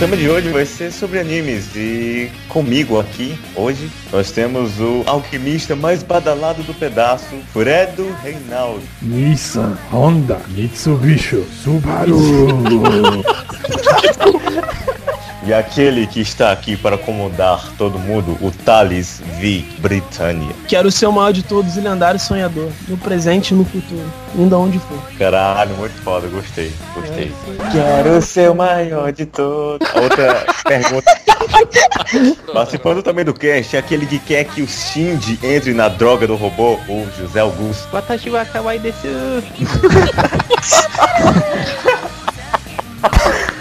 tema de hoje vai ser sobre animes e comigo aqui hoje nós temos o alquimista mais badalado do pedaço, Fredo Reinaldo. Nissan, Honda, Mitsubishi, Subaru. E aquele que está aqui para acomodar todo mundo, o Thales V. Britânia. Quero ser o maior de todos e lendário sonhador, no presente e no futuro, indo aonde for. Caralho, muito foda, gostei, gostei. Quero ser o maior de todos. Outra pergunta. Participando também do cast, é aquele que quer que o Shinji entre na droga do robô, o José Augusto. Watashi wa kawaii desu.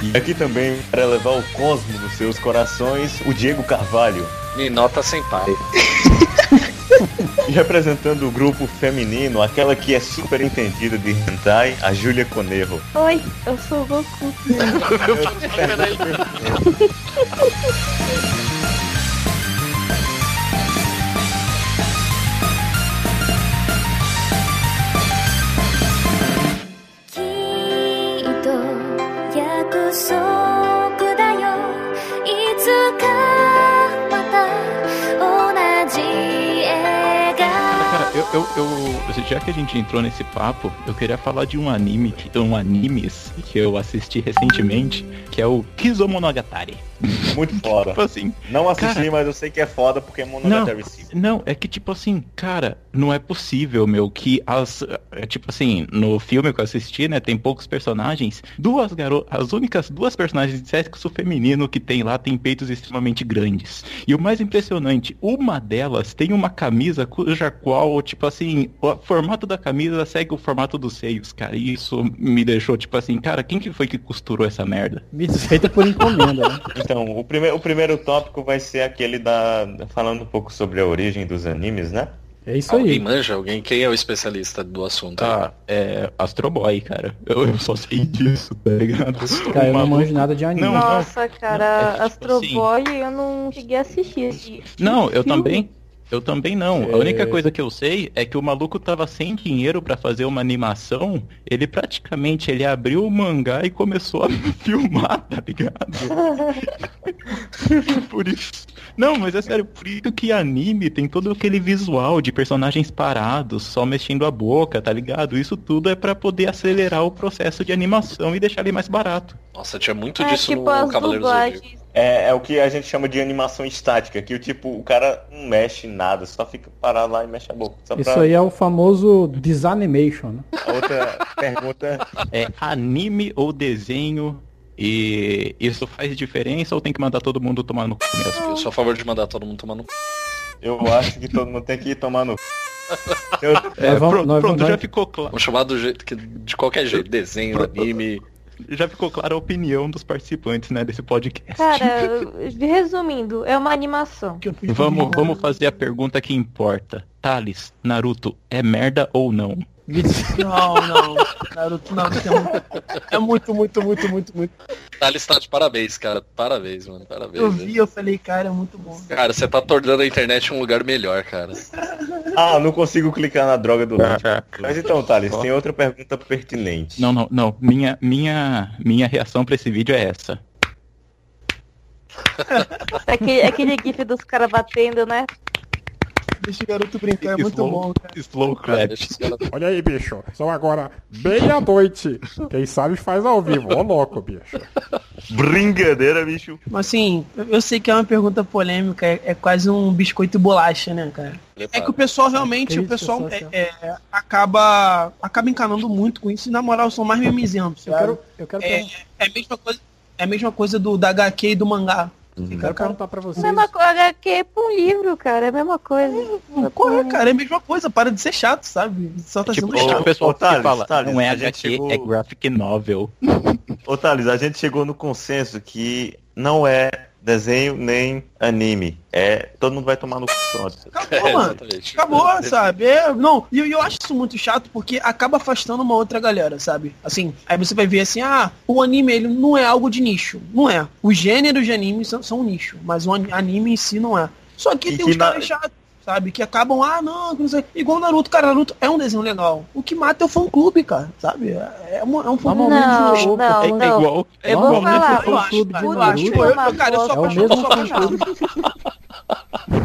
E aqui também, para levar o cosmo nos seus corações, o Diego Carvalho. Me nota sem pai. E representando o grupo feminino, aquela que é super entendida de hentai, a Júlia Conerro. Oi, eu sou o Goku. eu, eu, já que a gente entrou nesse papo, eu queria falar de um anime, um animes que eu assisti recentemente, que é o Kizomonogatari. Muito foda. Tipo assim, Não assisti, Cara- mas eu sei que é foda porque é Monogatari Sim. não, é que tipo assim, cara, não é possível, meu, que as, é, tipo assim, no filme que eu assisti, né, tem poucos personagens, duas garotas, as únicas duas personagens de sexo feminino que tem lá tem peitos extremamente grandes. E o mais impressionante, uma delas tem uma camisa cuja qual, tipo assim, o formato da camisa segue o formato dos seios, cara, e isso me deixou, tipo assim, cara, quem que foi que costurou essa merda? Mídias feita por encomenda, né? Então, o, prime o primeiro tópico vai ser aquele da. falando um pouco sobre a origem dos animes, né? É isso Alguém aí. manja? Alguém? Quem é o especialista do assunto? aí? Ah, é Astro Boy, cara. Eu, eu só sei disso, tá ligado? Cara, eu não manjo nada de anime. Não, Nossa, não, cara, é tipo Astro assim. Boy eu não cheguei a assistir. Não, eu Filme. também. Eu também não. A É. única coisa que eu sei é que o maluco tava sem dinheiro pra fazer uma animação. Ele praticamente ele abriu o mangá e começou a filmar, tá ligado? por isso. Não, mas é sério, por isso que anime tem todo aquele visual de personagens parados, só mexendo a boca, tá ligado? Isso tudo é pra poder acelerar o processo de animação e deixar ele mais barato. Nossa, tinha muito É disso tipo no as Cavaleiro do Zodíaco. É, é o que a gente chama de animação estática, que o tipo, o cara não mexe nada, só fica parado lá e mexe a boca. Só pra... Isso aí é o famoso desanimation, né? A outra pergunta. É anime ou desenho e isso faz diferença ou tem que mandar todo mundo tomar no cu mesmo? Eu sou a favor de mandar todo mundo tomar no cu. Eu acho que todo mundo tem que ir tomar no. Eu, É, vamos- pronto, nós- pronto, nós- já ficou claro. Vamos chamar do jeito que, de qualquer jeito. Desenho, anime. Já ficou clara a opinião dos participantes, né, desse podcast. Cara, resumindo, é uma animação. Vamos, vamos fazer a pergunta que importa. Thales, Naruto, é merda ou não? Não, não. Naruto, Naruto é muito, é muito, muito, muito, muito, muito. Tá de parabéns, cara. Parabéns, mano. Parabéns. Eu vi, eu falei, cara, é muito bom. Cara, você tá tornando a internet um lugar melhor, cara. Ah, não consigo clicar na droga do link. Mas então, Thales, tem outra pergunta pertinente. Não, não, não. Minha, minha, minha reação pra esse vídeo é essa. Aquele, aquele gif dos caras batendo, né? Deixa o garoto brincar, é muito Slow- bom, cara. Slow clap. Olha aí, bicho. São agora meia-noite. Quem sabe faz ao vivo. Ô louco, bicho. Brincadeira, bicho. Mas assim, eu- sei que é uma pergunta polêmica, é, é quase um biscoito e bolacha, né, cara? É que o pessoal realmente, o Crítica pessoal é, é, acaba, acaba encanando muito com isso e na moral são mais mimizentos. Eu quero, eu quero, É, pergun- é a mesma coisa, é a mesma coisa do da HQ e do mangá. Eu quero perguntar pra vocês. Mesma coisa HQ é pra um livro, cara. É a mesma coisa. Corre, cara, é a mesma coisa, para de ser chato, sabe? Só tá Tipo, sendo o chato. pessoal Ô, Thales, fala, Thales, não é a gente HQ, chegou- é graphic novel. Ô, Thales, a gente chegou no consenso que não é desenho nem anime. É. Todo mundo vai tomar no c. Acabou, É, mano. Acabou, sabe? É, não, e eu, eu acho isso muito chato porque acaba afastando uma outra galera, sabe? Assim, aí você vai ver assim, ah, o anime ele não é algo de nicho. Não é. Os gêneros de anime são, são um nicho, mas o ani- anime em si não é. Só que E tem que uns na- caras chatos, sabe? Que acabam, ah, não, não sei. Igual Naruto, cara, Naruto é um desenho legal. O que mata é o fã-clube, cara, sabe? É, um, é um fã Normalmente Não, o- não, É não. igual. É Eu vou bom, falar, eu o acho, cara, de eu acho. Naruto Eu, é uma cara, eu sou É apaixonado, eu sou apaixonado. fã-clube.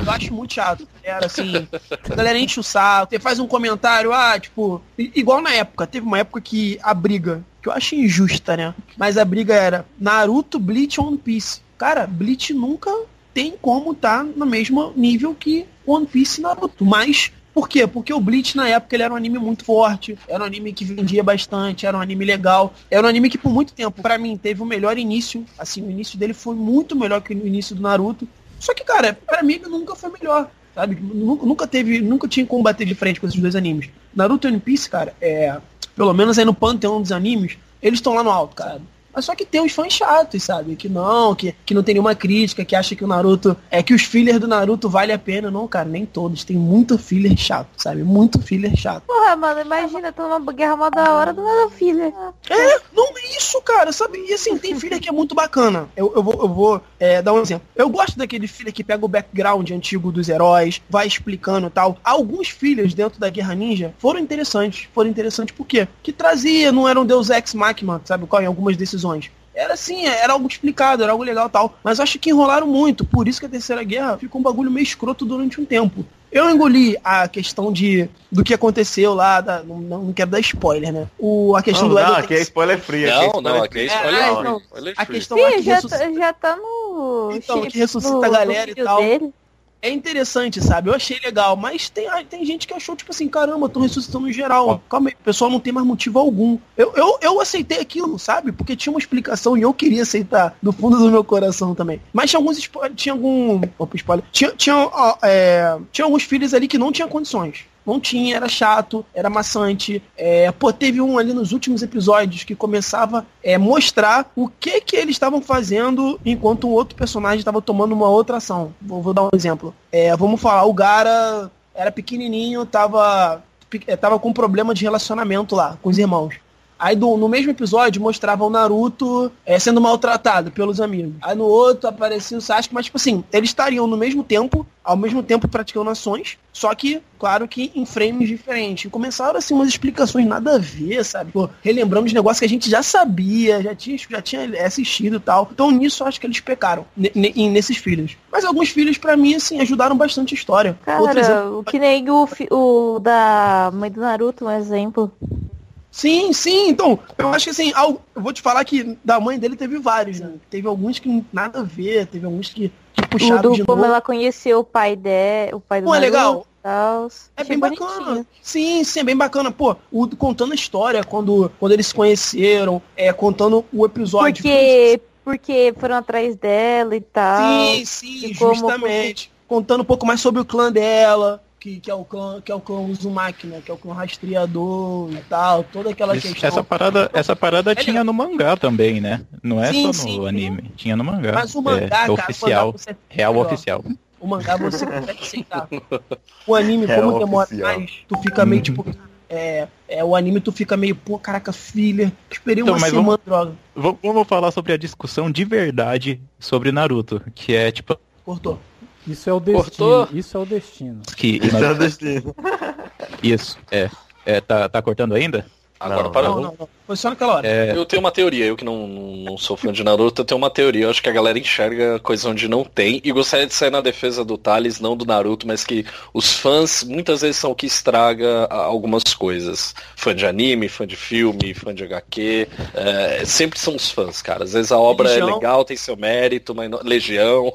Eu acho muito chato. Era assim, a galera enche o saco, você faz um comentário, ah, tipo, igual na época, teve uma época que a briga, que eu acho injusta, né? Mas a briga era Naruto, Bleach One Piece. Cara, Bleach nunca tem como tá no mesmo nível que One Piece e Naruto. Mas por quê? Porque o Bleach na época ele era um anime muito forte, era um anime que vendia bastante, era um anime legal, era um anime que por muito tempo, pra mim, teve o melhor início. Assim, o início dele foi muito melhor que o início do Naruto. Só que, cara, pra mim ele nunca foi melhor. Sabe? Nunca, nunca teve. Nunca tinha como bater de frente com esses dois animes. Naruto e One Piece, cara, é. Pelo menos aí no panteão dos animes, eles estão lá no alto, cara. Mas só que tem uns fãs chatos, sabe? Que não, que, que não tem nenhuma crítica, que acha que o Naruto. É que os fillers do Naruto vale a pena. Não, cara, nem todos. Tem muito filler chato, sabe? Muito filler chato. Porra, mano, imagina, tô numa guerra mó da hora do nada, filha. É, não é isso, cara, sabe? E assim, tem filler que é muito bacana. Eu, eu vou, eu vou é, dar um exemplo. Eu gosto daquele filler que pega o background antigo dos heróis, vai explicando e tal. Alguns fillers dentro da Guerra Ninja foram interessantes. Foram interessantes por quê? Que trazia, não era um Deus Ex Machina, sabe qual? Em algumas decisões. Era assim, era algo explicado, era algo legal e tal. Mas acho que enrolaram muito. Por isso que a Terceira Guerra ficou um bagulho meio escroto durante um tempo. Eu engoli a questão de do que aconteceu lá, da- não, não quero dar spoiler, né? O, a questão Não, do não, aqui é spoiler free. aqui é Não, spoiler não, aqui é free. spoiler É, free. não. Spoiler A free. questão lá Sim, que já, ressuscita- tá- já tá no. Então, chip que ressuscita do- a galera e tal. dele. É interessante, sabe? Eu achei legal, mas tem, tem gente que achou, tipo assim, caramba, tô ressuscitando em geral. Calma aí, o pessoal não tem mais motivo algum. Eu, eu, eu aceitei aquilo, sabe? Porque tinha uma explicação e eu queria aceitar do fundo do meu coração também. Mas tinha alguns spoilers, tinha algum. Opa, spoiler. Tinha, tinha, ó, é, tinha alguns filhos ali que não tinha condições. Não tinha, era chato, era maçante. É, pô, teve um ali nos últimos episódios que começava a é, mostrar o que que eles estavam fazendo enquanto um outro personagem estava tomando uma outra ação. Vou, vou dar um exemplo. É, vamos falar, o Gara era pequenininho, tava, é, tava com problema de relacionamento lá com os irmãos. Aí do- no mesmo episódio mostrava o Naruto é, sendo maltratado pelos amigos. Aí no outro aparecia o Sasuke, mas tipo assim, eles estariam no mesmo tempo, ao mesmo tempo praticando ações, só que, claro que em frames diferentes. E começaram assim umas explicações nada a ver, sabe? Pô, relembrando os negócios que a gente já sabia, já tinha, já tinha assistido e tal. Então nisso eu acho que eles pecaram, ne- ne- nesses filhos. Mas alguns filhos, pra mim, assim, ajudaram bastante a história. Outro exemplo- Cara, o que nem o, o da mãe do Naruto, um exemplo. Sim, sim, então, eu acho que assim, eu vou te falar que da mãe dele teve vários, né? Teve alguns que nada a ver, teve alguns que, que puxaram do de como novo. ela conheceu o pai dela, o pai do Pô, é legal. e tal. É Achei bem bonitinho. bacana. Sim, sim, é bem bacana. Pô, o, contando a história, quando, quando eles se conheceram, é, contando o episódio. Porque, porque foram atrás dela e tal. Sim, sim, E como justamente. Contando um pouco mais sobre o clã dela, que, que é o clã, que é o clã Uzumaki, né? Que é o clã rastreador e tal, toda aquela Isso- questão. essa parada, essa parada É tinha no mangá também, né? Não é Sim, só no sim. anime. Tinha no mangá. Mas o mangá, é, cara, o oficial. mangá você- Real oficial. O mangá você consegue aceitar. O anime, É como demora oficial. mais, tu fica meio Uhum. tipo. É, é, o anime tu fica meio, pô, caraca, filha. Esperei Então, uma mas semana, droga. V- Vamos falar sobre a discussão de verdade sobre Naruto, que é tipo Cortou. Isso é o destino. Cortou? Isso é o destino. que Isso é o destino. isso é, é tá, tá cortando ainda? Agora Não, parou. Não, não, não. Foi só naquela hora. É, Eu tenho uma teoria, eu que não, não, sou fã de Naruto, eu tenho uma teoria. Eu acho que a galera enxerga coisa onde não tem. E gostaria de sair na defesa do Thales, não do Naruto, mas que os fãs muitas vezes são o que estraga algumas coisas. Fã de anime, fã de filme, fã de HQ. é, sempre são os fãs, cara. Às vezes a obra é Legião. legal, tem seu mérito, mas não... Legião.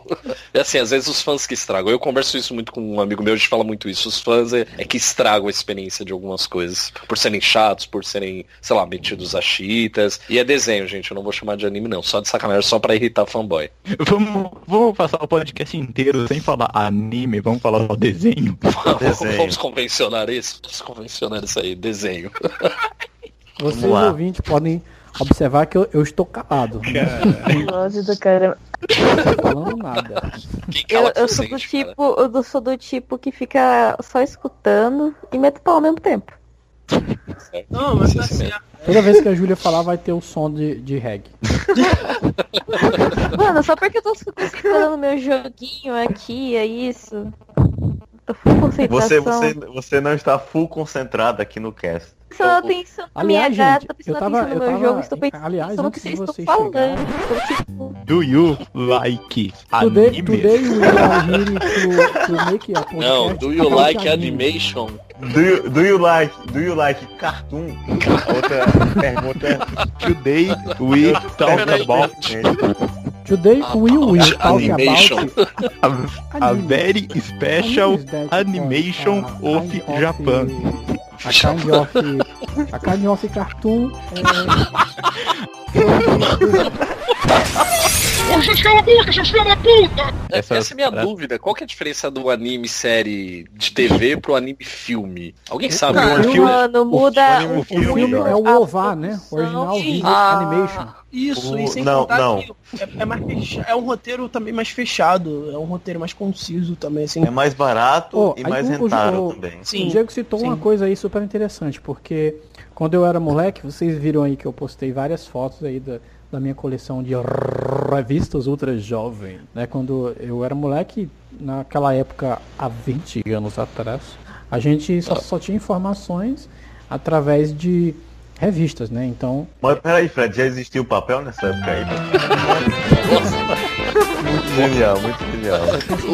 É assim, às vezes os fãs que estragam. Eu converso isso muito com um amigo meu, a gente fala muito isso. Os fãs é, é que estragam a experiência de algumas coisas. Por serem chatos, por serem, sei lá, metidos a chiitas. E é desenho, gente. Eu não vou chamar de anime, não. Só de sacanagem, só pra irritar fanboy. vamos, vamos passar o podcast inteiro sem falar anime, vamos falar só desenho. Desenho. Vamos convencionar isso? Vamos convencionar isso aí, desenho. Vocês ouvintes podem observar que eu, eu estou calado. Nossa, do cara. Não tô falando nada. Eu, sou do tipo, eu sou do tipo que fica só escutando e meto pau ao mesmo tempo. Não, mas tá assim. Toda vez que a Júlia falar vai ter o som de, de reggae. Mano, só porque eu tô escutando meu joguinho aqui, é isso. full Você, concentração. você, você não está full concentrado aqui no cast. Prestando atenção na minha Aliás, gata, gente, prestando tava- atenção no eu meu tava- jogo, estou pensando aliás, no que vocês estão falando. Então, tipo, Do you like Today, anime? today are here to, to make a podcast Não, do you like animation? Do you, do you like, do you like cartoon? A outra pergunta Today we talk about Today we will talk Animation. about a, a very special animation of Japan. A kind of, a kind of cartoon. Essa- Essa, é a minha essa- dúvida. Qual que é a diferença do anime série de TV pro anime filme? Alguém sabe? Cara, é a eu- diferença? mano, muda o O filme é o OVA, né? Original Sim. Video Ah. Animation. Isso, O- e sem não, contar não. que é, é mais fecha- é um roteiro também mais fechado, é um roteiro mais conciso também, assim. é mais barato Oh, e mais o- o- rentável o- também. Sim, o Diego citou sim. uma coisa aí super interessante, porque quando eu era moleque, vocês viram aí que eu postei várias fotos aí da, da minha coleção de revistas ultra jovem, né? Quando eu era moleque, naquela época, há 20 anos atrás, a gente só, só tinha informações através de revistas, né? Então, Mas peraí, Fred, já existiu papel nessa época aí? muito genial, muito genial.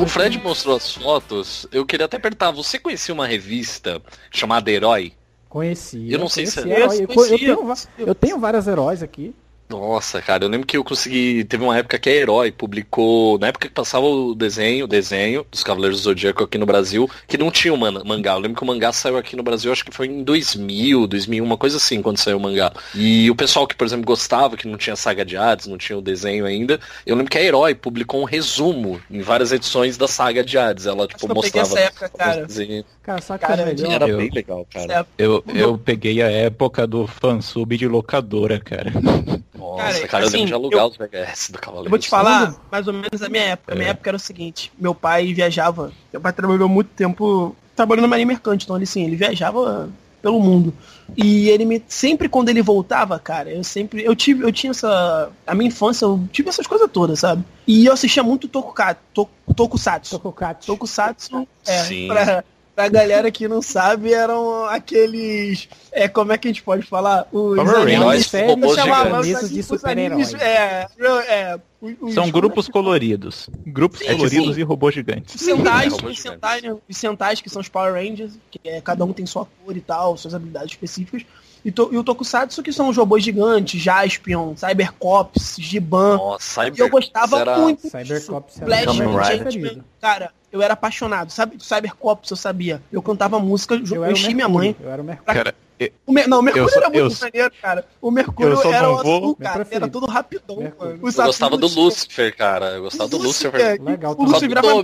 O Fred mostrou as fotos. Eu queria até perguntar, você conhecia uma revista chamada Herói? conhecia. Eu não sei se é- herói. Eu, Conhecia, eu tenho, eu tenho vários heróis aqui. Nossa, cara, eu lembro que eu consegui. Teve uma época que a Herói publicou. Na época que passava o desenho, o desenho dos Cavaleiros do Zodíaco aqui no Brasil, que não tinha o man- mangá. Eu lembro que o mangá saiu aqui no Brasil, acho que foi em 2000, 2001, uma coisa assim, quando saiu o mangá. E o pessoal que, por exemplo, gostava, que não tinha saga de Hades, não tinha o desenho ainda, eu lembro que a Herói publicou um resumo em várias edições da saga de Hades. Ela, tipo, que eu peguei mostrava. essa época, cara. Cara, Cara, é melhor? Era Eu- bem legal, cara. É, Eu, eu peguei a época do fansub de locadora, cara. Nossa, Cara, cara, eu assim, lembro de alugar eu- os VHS do Cavaleiro. Eu vou te falar mais ou menos a minha época. A minha época era o seguinte, meu pai viajava, meu pai trabalhou muito tempo trabalhando na marinha mercante, então ele assim, ele viajava pelo mundo. E ele me sempre quando ele voltava, cara, eu sempre eu tive eu tinha essa a minha infância, eu tive essas coisas todas, sabe? E eu assistia muito Tokuka, to, Tokusatsu. Tokusatsu. Tokusatsu, é, Sim. pra, pra galera que não sabe, eram aqueles é, como é que a gente pode falar? Os Power animes- de super-heróis. É, é, os- os- São grupos coloridos. Grupos Sim, coloridos sim. e robôs gigantes. Os Sentais, robôs os gigantes. Sentais, né? os Sentais, que são os Power Rangers, que é, cada um tem sua cor e tal, suas habilidades específicas. E, to- e o Tokusatsu, que são os robôs gigantes, Jaspion, Cybercops, Giban. Nossa, E eu gostava era... muito Cybercops disso. era Flash, preferido. Cara, eu era apaixonado. Sabe, Cybercops eu sabia. Eu cantava música, eu, Eu enchi minha mãe. Eu era o Mercúrio. Cara, O Mer- Não, o Mercúrio só- era muito eu maneiro, cara. O Mercúrio era o vou- azul, Meu cara. Era todo rapidão, Mercúrio. mano. Eu gostava do Lucifer, cara. Eu gostava do Lucifer. Legal O. Lucifer virava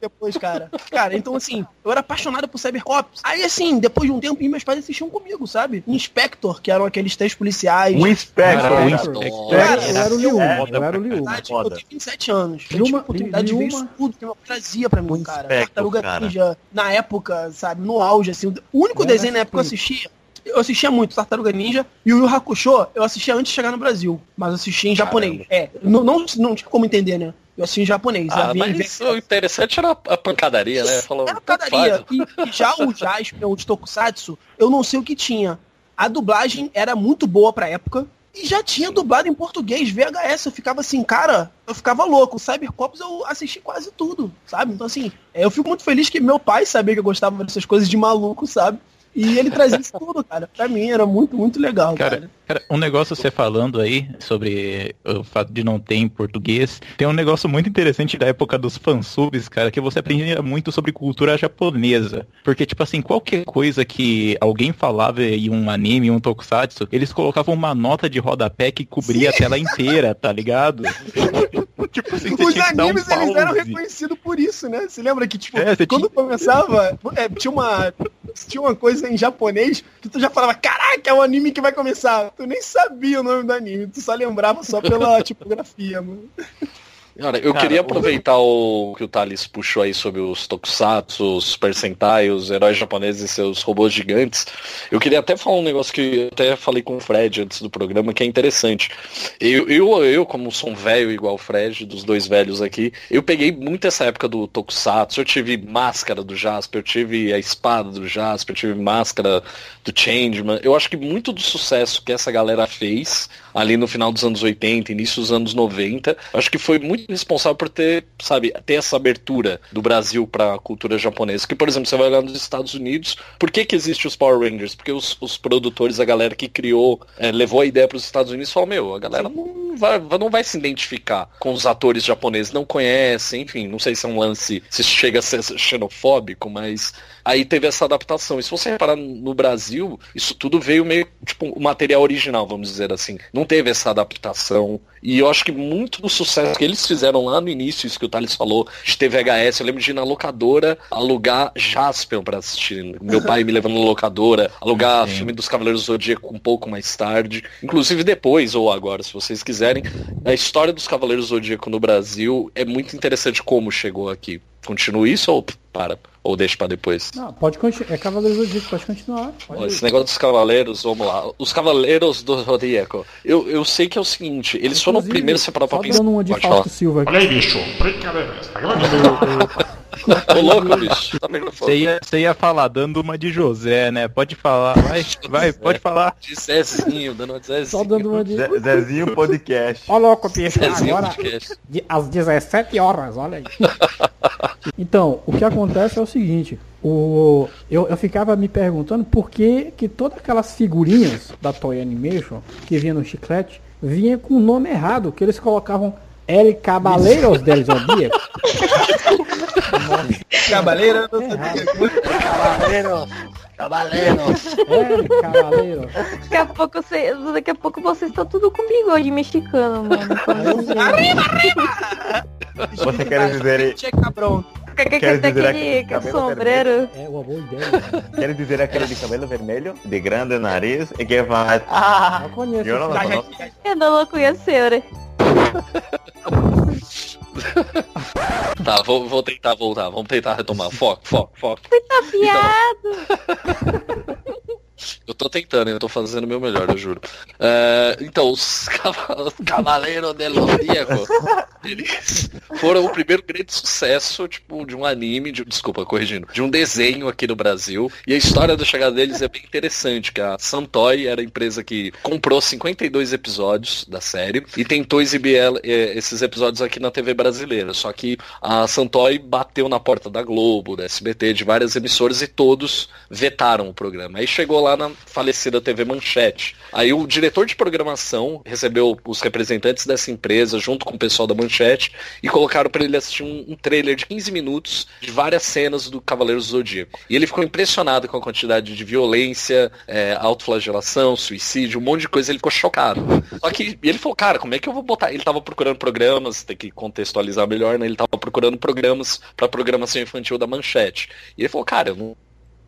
depois, cara. Cara, então assim, eu era apaixonado por Cybercops. Aí assim, depois de um tempo, meus pais assistiam comigo, sabe? Inspector, que eram aqueles três policiais. Um Inspector. Cara, cara. o Inspector. Inspector Eu era- o Liu, eu era o Liu. Eu Foda. tenho 27 anos. Eu Luma- tive a oportunidade de ver isso tudo que meu pai trazia pra mim, cara. Tartaruga cara. Ninja, na época, sabe, no auge, assim. O único desenho na época que eu Splinter. assistia, eu assistia muito Tartaruga Ninja e o Yu Hakusho, eu assistia antes de chegar no Brasil. Mas assistia em japonês. É, não, não, não tinha como entender, né? Eu assistia em japonês. Ah, mas o interessante era a pancadaria, né? Falou, Era padaria. faz. E, e já o Jaspion, o de Tokusatsu, eu não sei o que tinha. A dublagem era muito boa pra época. E já tinha dublado em português, VHS. Eu ficava assim, cara, eu ficava louco. O Cybercops eu assisti quase tudo, sabe? Então, assim, eu fico muito feliz que meu pai sabia que eu gostava dessas coisas de maluco, sabe? E ele trazia isso tudo, cara. Pra mim era muito, muito legal, cara. Cara, cara, um negócio você falando aí sobre o fato de não ter em português, tem um negócio muito interessante da época dos fansubs, cara, que você aprendia muito sobre cultura japonesa. Porque, tipo assim, qualquer coisa que alguém falava em um anime, um tokusatsu, eles colocavam uma nota de rodapé que cobria a tela inteira, tá ligado? tipo assim, Os tinha dar um animes eles eram reconhecidos por isso, né? Você lembra que, tipo, É, quando começava, é, tinha uma. Tinha uma coisa em japonês que tu já falava, caraca, é o anime que vai começar. Tu nem sabia o nome do anime, tu só lembrava só pela tipografia, mano. Cara, eu Cara, queria o- aproveitar o que o Thales puxou aí sobre os tokusatsu, os Super Sentai, os heróis japoneses e seus robôs gigantes. Eu queria até falar um negócio que eu até falei com o Fred antes do programa, que é interessante. Eu, eu, eu como sou um velho igual o Fred, dos dois velhos aqui, eu peguei muito essa época do tokusatsu. Eu tive máscara do Jasper, eu tive a espada do Jasper, eu tive máscara do Changeman. Eu acho que muito do sucesso que essa galera fez ali no final dos anos 80, início dos anos 90, acho que foi muito responsável por ter, sabe, ter essa abertura do Brasil para a cultura japonesa. Que, por exemplo, você vai olhar nos Estados Unidos, por que que existe os Power Rangers? Porque os, os produtores, a galera que criou, eh, levou a ideia para os Estados Unidos e falou, meu, a galera não vai, não vai se identificar com os atores japoneses, não conhece, enfim, não sei se é um lance, se chega a ser xenofóbico, mas aí teve essa adaptação. E se você reparar no Brasil, isso tudo veio meio, tipo, o material original, vamos dizer assim. Não teve essa adaptação. E eu acho que muito do sucesso que eles fizeram lá no início, isso que o Thales falou, de ter VHS, eu lembro de ir na locadora alugar Jaspion pra assistir. Meu pai me levando na locadora, alugar Sim. filme dos Cavaleiros do Zodíaco um pouco mais tarde. Inclusive depois, ou agora, se vocês quiserem, a história dos Cavaleiros do Zodíaco no Brasil é muito interessante como chegou aqui. Continua isso ou para? Ou deixa pra depois? Não, pode continuar. É Cavaleiro do Zodíaco, pode continuar. Pode Ó, ir. Esse negócio dos cavaleiros, vamos lá. Os cavaleiros do Zodíaco. Eu, eu sei que é o seguinte, eles foram Inclusive, primeiros a separar pra só pensar. dando de. Silva aqui. Olha aí, bicho. Brincadeira. Ô louco, bicho. Tá. Você ia, você ia falar dando uma de José, né? Pode falar, vai, vai, pode falar. De Zezinho, dando uma de Zezinho. Só dando uma de. Zé- Zezinho Podcast. Ó, louco, bicho. Zezinho Agora, podcast. às 17 horas, olha aí. Então, o que acontece é o seguinte. O, eu, eu ficava me perguntando por que, que todas aquelas figurinhas da Toy Animation que vinha no chiclete vinha com o nome errado, que eles colocavam El Cabaleiros del Zodíaco. Cavaleira do Errado. Cavaleiro. El Cavaleiro. Daqui a pouco, você, daqui a pouco vocês estão tudo com bigode mexicano, mano. Você quer dizer, Che cabrão. Quer dizer aquele, cabelo sombreiro. É uma boa ideia. quer dizer aquele de cabelo vermelho, de grande nariz e que faz. Ah! Eu conheço. Eu não cara. conheço. Eu não lo conhecer, né? Tá, vou, vou tentar voltar. Vamos tentar retomar. Foco, foco, foco. Tá piado. Eu tô tentando, eu tô fazendo o meu melhor, eu juro. É, então, os cava- os Cavaleiros del Zodíaco, eles foram o primeiro grande sucesso, tipo, de um anime, de, desculpa, corrigindo, de um desenho aqui no Brasil. E a história da chegada deles é bem interessante, que a Santoy era a empresa que comprou 52 episódios da série e tentou exibir ela- eh, esses episódios aqui na TV brasileira. Só que a Santoy bateu na porta da Globo, da SBT, de várias emissoras e todos vetaram o programa. Aí chegou lá na falecida TV Manchete. Aí o diretor de programação recebeu os representantes dessa empresa junto com o pessoal da Manchete e colocaram para ele assistir um, um trailer de 15 minutos de várias cenas do Cavaleiros do Zodíaco. E ele ficou impressionado com a quantidade de violência, é, autoflagelação, suicídio, um monte de coisa, ele ficou chocado. Só que ele falou, cara, como é que eu vou botar? Ele tava procurando programas, tem que contextualizar melhor, né? Ele tava procurando programas para programação infantil da Manchete. E ele falou, cara, eu não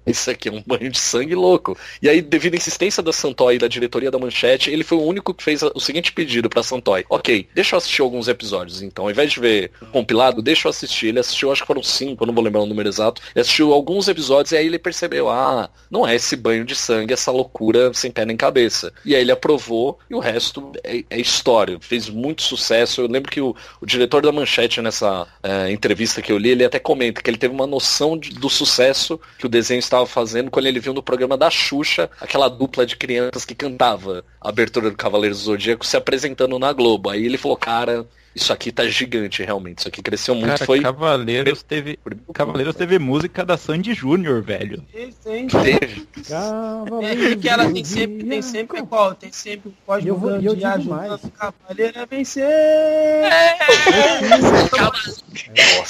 isso aqui é um banho de sangue louco. E aí, devido à insistência da Santoy e da diretoria da Manchete, ele foi o único que fez o seguinte pedido pra Santoy. Ok, deixa eu assistir alguns episódios, então. Ao invés de ver compilado, deixa eu assistir. Ele assistiu, acho que foram cinco, eu não vou lembrar o número exato. Ele assistiu alguns episódios e aí ele percebeu, ah, não é esse banho de sangue, essa loucura sem pé nem cabeça. E aí ele aprovou e o resto é, é história. Fez muito sucesso. Eu lembro que o, o diretor da Manchete, nessa eh, entrevista que eu li, ele até comenta que ele teve uma noção de- do sucesso que o desenho estava fazendo quando ele viu no programa da Xuxa aquela dupla de crianças que cantava a abertura do Cavaleiros do Zodíaco se apresentando na Globo. Aí ele falou, cara, isso aqui tá gigante realmente, isso aqui cresceu muito. Cara, Foi Cavaleiros teve. Cavaleiros teve música da Sandy Júnior, velho. Teve. Cavaleiros É, que ela tem sempre, tem sempre qual? Tem sempre o E código eu vou- eu digo ajudando mais. o cavaleiro a vencer.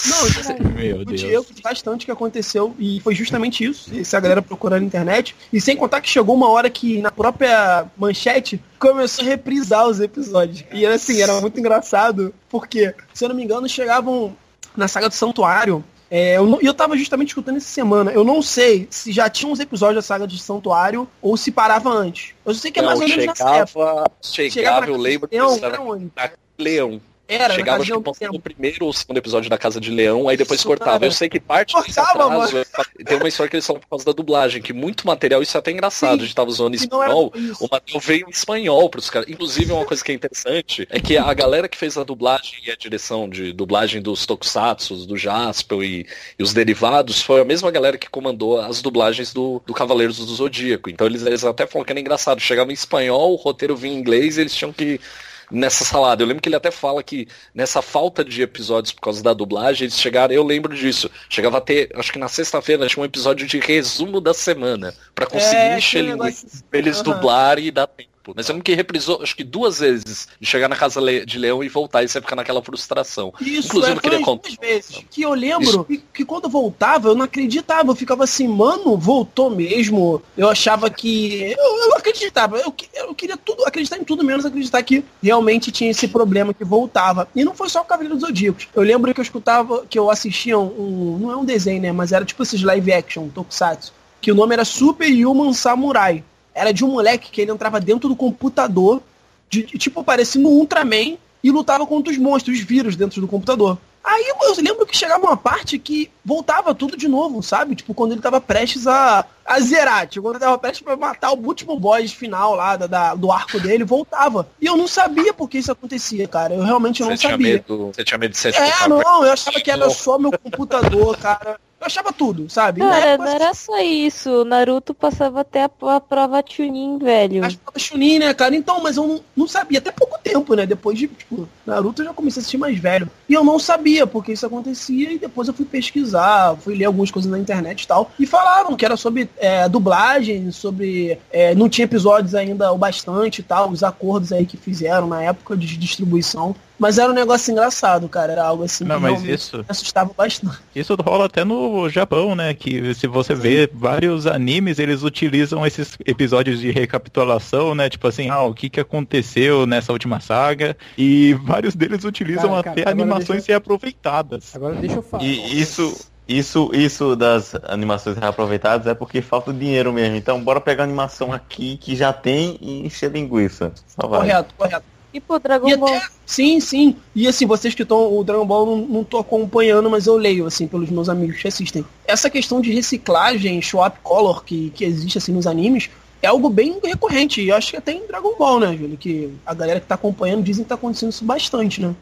Não, isso é- Meu Deus. Bastante que aconteceu e foi justamente isso. Essa galera procurando na internet. E sem contar que chegou uma hora que na própria manchete começou a reprisar os episódios. E assim, era muito engraçado, porque, se eu não me engano, chegavam na saga do Santuário. É, eu, não- e eu tava justamente escutando essa semana. Eu não sei se já tinha uns episódios da saga de Santuário ou se parava antes. Eu sei que é mais Não, ou menos nessa época. chegava, chegava, eu lembro que era era Leão. Era, Chegava, na acho casa que de passava um o primeiro ou segundo episódio da Casa de Leão, aí depois Isso, cortava. cara. Eu sei que parte desse Cortava, atraso é- tem uma história que eles falam por causa da dublagem, que muito material, isso é até engraçado, Sim. a gente tava usando era espanhol, o material veio em espanhol pros caras. Inclusive, uma coisa que é interessante é que a galera que fez a dublagem e a direção de dublagem dos Tokusatsu, do Jaspel e, e os derivados, foi a mesma galera que comandou as dublagens do, do Cavaleiros do Zodíaco. Então eles, eles até falam que era engraçado, chegava em espanhol, o roteiro vinha em inglês e eles tinham que nessa salada. Eu lembro que ele até fala que nessa falta de episódios por causa da dublagem, eles chegaram, eu lembro disso. Chegava a ter, acho que na sexta-feira tinha um episódio de resumo da semana pra conseguir É, encher linguiça negócio- eles Aham. dublarem e dar tempo. Mas eu lembro que reprisou, acho que duas vezes, de chegar na casa de Leão e voltar, e você fica naquela frustração. Isso, Inclusive, é, eu queria contar. duas vezes. Que eu lembro que, que quando voltava, eu não acreditava. Eu ficava assim, mano, voltou mesmo. Eu achava que. Eu, eu não acreditava. Eu, eu queria tudo, acreditar em tudo, menos acreditar que realmente tinha esse problema que voltava. E não foi só o Cavaleiro dos Zodíacos. Eu lembro que eu escutava, que eu assistia um. Não é um desenho, né? Mas era tipo esses live action, tokusatsu. Que o nome era Super Human Samurai. Era de um moleque que ele entrava dentro do computador, de, tipo parecendo um Ultraman, e lutava contra os monstros, os vírus dentro do computador. Aí eu lembro que chegava uma parte que voltava tudo de novo, sabe? Tipo, quando ele tava prestes a, a zerar. Tipo, quando ele tava prestes pra matar o último boss final lá da, da- do arco dele, voltava. E eu não sabia por que isso acontecia, cara. Eu realmente não Você tinha, sabia. medo, você tinha medo de ser É, não, eu achava que era só meu computador, cara. Eu achava tudo, sabe? Cara, época, não era só isso. O Naruto passava até a, a prova Chunin, velho. Acho que tava Chunin, né, cara? Então, mas eu não, não sabia. Até pouco tempo, né? Depois de, tipo, Naruto eu já comecei a assistir mais velho. E eu não sabia porque isso acontecia. E depois eu fui pesquisar, fui ler algumas coisas na internet e tal. E falavam que era sobre é, dublagem, sobre. é, não tinha episódios ainda o bastante e tal, os acordos aí que fizeram na época de distribuição. Mas era um negócio engraçado, cara. Era algo assim Não, que mas isso- me assustava bastante. Isso rola até no Japão, né? Que se você vê vários animes, eles utilizam esses episódios de recapitulação, né? Tipo assim, ah, o que, que aconteceu nessa última saga. E vários deles utilizam Cara, cara, até animações deixa reaproveitadas. Agora deixa eu falar. E isso, isso, isso das animações reaproveitadas é porque falta dinheiro mesmo. Então bora pegar animação aqui que já tem e encher linguiça. Só vai. Correto, correto. E pô, Dragon E Ball. até, sim, sim. E assim, vocês que estão, o Dragon Ball não, não tô acompanhando, mas eu leio, assim, pelos meus amigos que assistem. Essa questão de reciclagem, swap color, que, que existe, assim, nos animes, é algo bem recorrente. E eu acho que até em Dragon Ball, né, Júlio? Que a galera que tá acompanhando dizem que tá acontecendo isso bastante, né?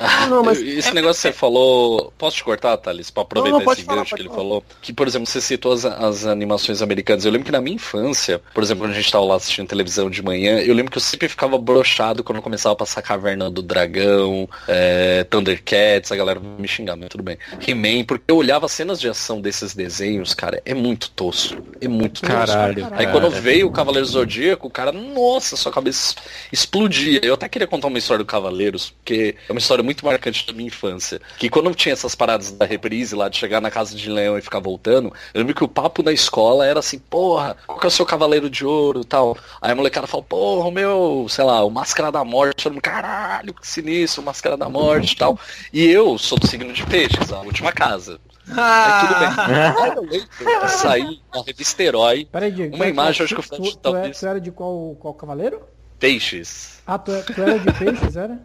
Não, não, mas Esse é- negócio que você falou. Posso te cortar, Thales? Pra aproveitar Não, não, esse gancho que ele falar. falou. Que, por exemplo, você citou as, as animações americanas. Eu lembro que na minha infância, por exemplo, quando a gente tava lá assistindo televisão de manhã, eu lembro que eu sempre ficava brochado quando começava a passar Caverna do Dragão, é, Thundercats, a galera me xingar, mas tudo bem. He-Man, porque eu olhava as cenas de ação desses desenhos, cara, é muito tosco. É muito Caralho, tosco. Aí quando veio o Cavaleiro Zodíaco, o cara, nossa, sua cabeça explodia. Eu até queria contar uma história do Cavaleiros, porque é uma história muito marcante da minha infância. Que quando tinha essas paradas da reprise lá, de chegar na casa de leão e ficar voltando, eu lembro que o papo na escola era assim, porra, qual que é o seu Cavaleiro de Ouro e tal. Aí a molecada falou, porra, o meu, sei lá, o Máscara da Morte. Todo mundo, caralho, que sinistro, o Máscara da Morte e tal. E eu sou do signo de peixes, a última casa. Aí tudo bem. Ah, Aí eu de sair na revista Herói, Peraí, Diego. Uma tu- imagem, tu- acho que eu tu, falei, tu, talvez. é- tu era de qual, qual cavaleiro? peixes. Ah, tu, é- tu era de peixes, era?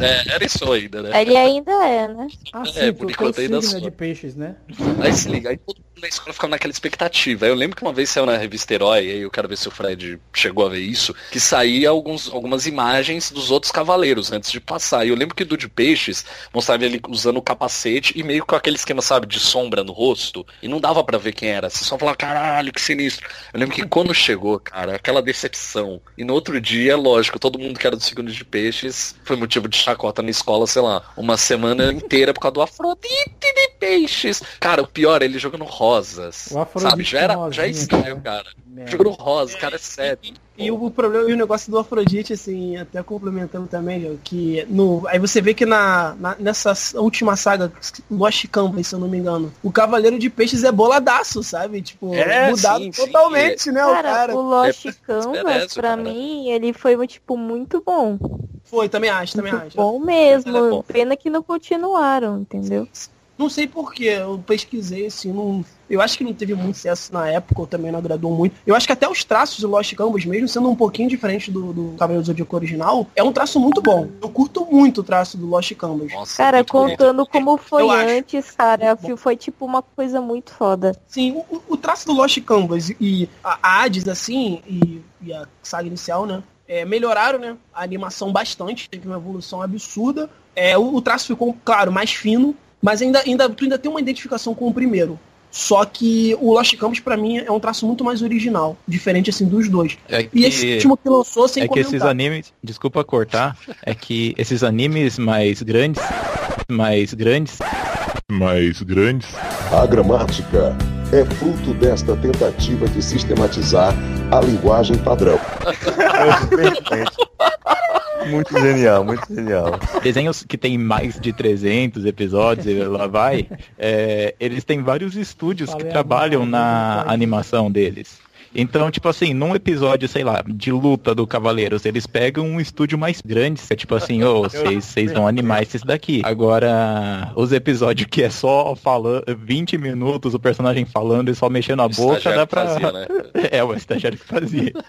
É, era isso ainda, né? Ele ainda é, né? Ah, É, sim, por enquanto ainda sou. de peixes, né? Aí se liga, aí todo mundo na escola ficava naquela expectativa. Aí eu lembro que uma vez saiu na revista Herói, aí eu quero ver se o Fred chegou a ver isso, que saía alguns, algumas imagens dos outros cavaleiros antes de passar. E eu lembro que do de peixes mostrava ele usando o capacete e meio com aquele esquema, sabe, de sombra no rosto. E não dava pra ver quem era. Você só falava, caralho, que sinistro. Eu lembro que quando chegou, cara, aquela decepção. E no outro dia, lógico, todo mundo que era do segundo de peixes foi motivo de chacota na escola, sei lá, uma semana inteira por causa do Afrodite de peixes. Cara, o pior, ele jogando rosas. O Afrodite sabe? Já era, já é estranho, cara. Jogando rosa, cara, é sério. E o problema e o negócio do Afrodite, assim, até complementando também, que no, aí você vê que na, na- nessa última saga, Lost Canvas, se eu não me engano, o Cavaleiro de Peixes é boladaço, sabe? Tipo, É, mudado sim, sim, totalmente, né, o Cara, cara. o Lost É, Canvas, pra cara. mim, ele foi, tipo, muito bom. Foi, também acho, também Muito acho. bom mesmo. bom. Pena que não continuaram, entendeu? Não sei porquê, eu pesquisei assim, não, eu acho que não teve muito sucesso na época, ou também não agradou muito. Eu acho que até os traços de Lost Canvas, mesmo sendo um pouquinho diferente do, do Cavaleiro do Zodíaco original, é um traço muito bom. Eu curto muito o traço do Lost Canvas. Nossa, Cara, contando como foi Eu acho. antes, cara, foi tipo uma coisa muito foda. Sim, o, o traço do Lost Canvas e a Hades, assim, e, e a saga inicial, né? É, melhoraram né, a animação bastante, teve uma evolução absurda. É, o, o traço ficou, claro, mais fino, mas ainda, ainda, tu ainda tem uma identificação com o primeiro. Só que o Lost Campos, pra mim, é um traço muito mais original, diferente assim dos dois. É E esse último que lançou, sem É que esses comentar. animes, desculpa cortar, é que esses animes mais grandes, mais grandes, mais grandes. A gramática é fruto desta tentativa de sistematizar a linguagem padrão. Perfeito. Muito genial, muito genial. desenhos que tem mais de 300 episódios, e lá vai, é, eles têm vários estúdios que Falei trabalham agora, na animação deles. Então, tipo assim, num episódio, sei lá, de luta do Cavaleiros, eles pegam um estúdio mais grande, que é tipo assim, ô, vocês vocês vão animar esses daqui. Agora, os episódios que é só falando, 20 minutos o personagem falando e só mexendo a O boca, dá pra... fazia, né? É, o estagiário que fazia.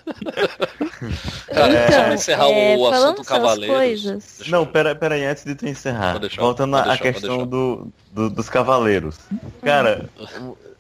Cara, então, só pra encerrar é, o assunto Cavaleiros. coisas. Deixa Não, pera, pera aí, antes de tu encerrar. Deixar, voltando à questão do, do- dos cavaleiros. Cara,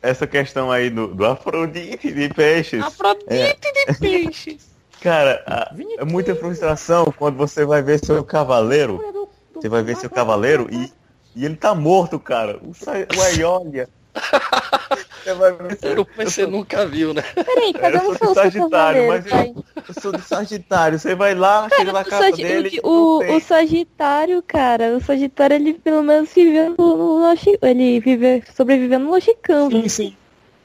essa questão aí do, do Afrodite de peixes. Afrodite de peixes. Cara, a- é muita frustração quando você vai ver seu cavaleiro. Você vai ver seu cavaleiro e, e ele tá morto, cara. O, Sa- o Aiolia. Você vai ver seu, Mas você nunca viu, né? Peraí, cada eu um sou seu do Sagitário, mas eu, eu sou do Sagitário. Você vai lá, chega na O, casa Sagi- dele. o, o, o Sagitário, cara, o Sagitário ele pelo menos viveu no, Lost, ele vive, sobreviveu no Canvas. Sim, sim.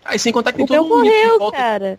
Aí sem contar que tem O todo em morreu, volta. cara.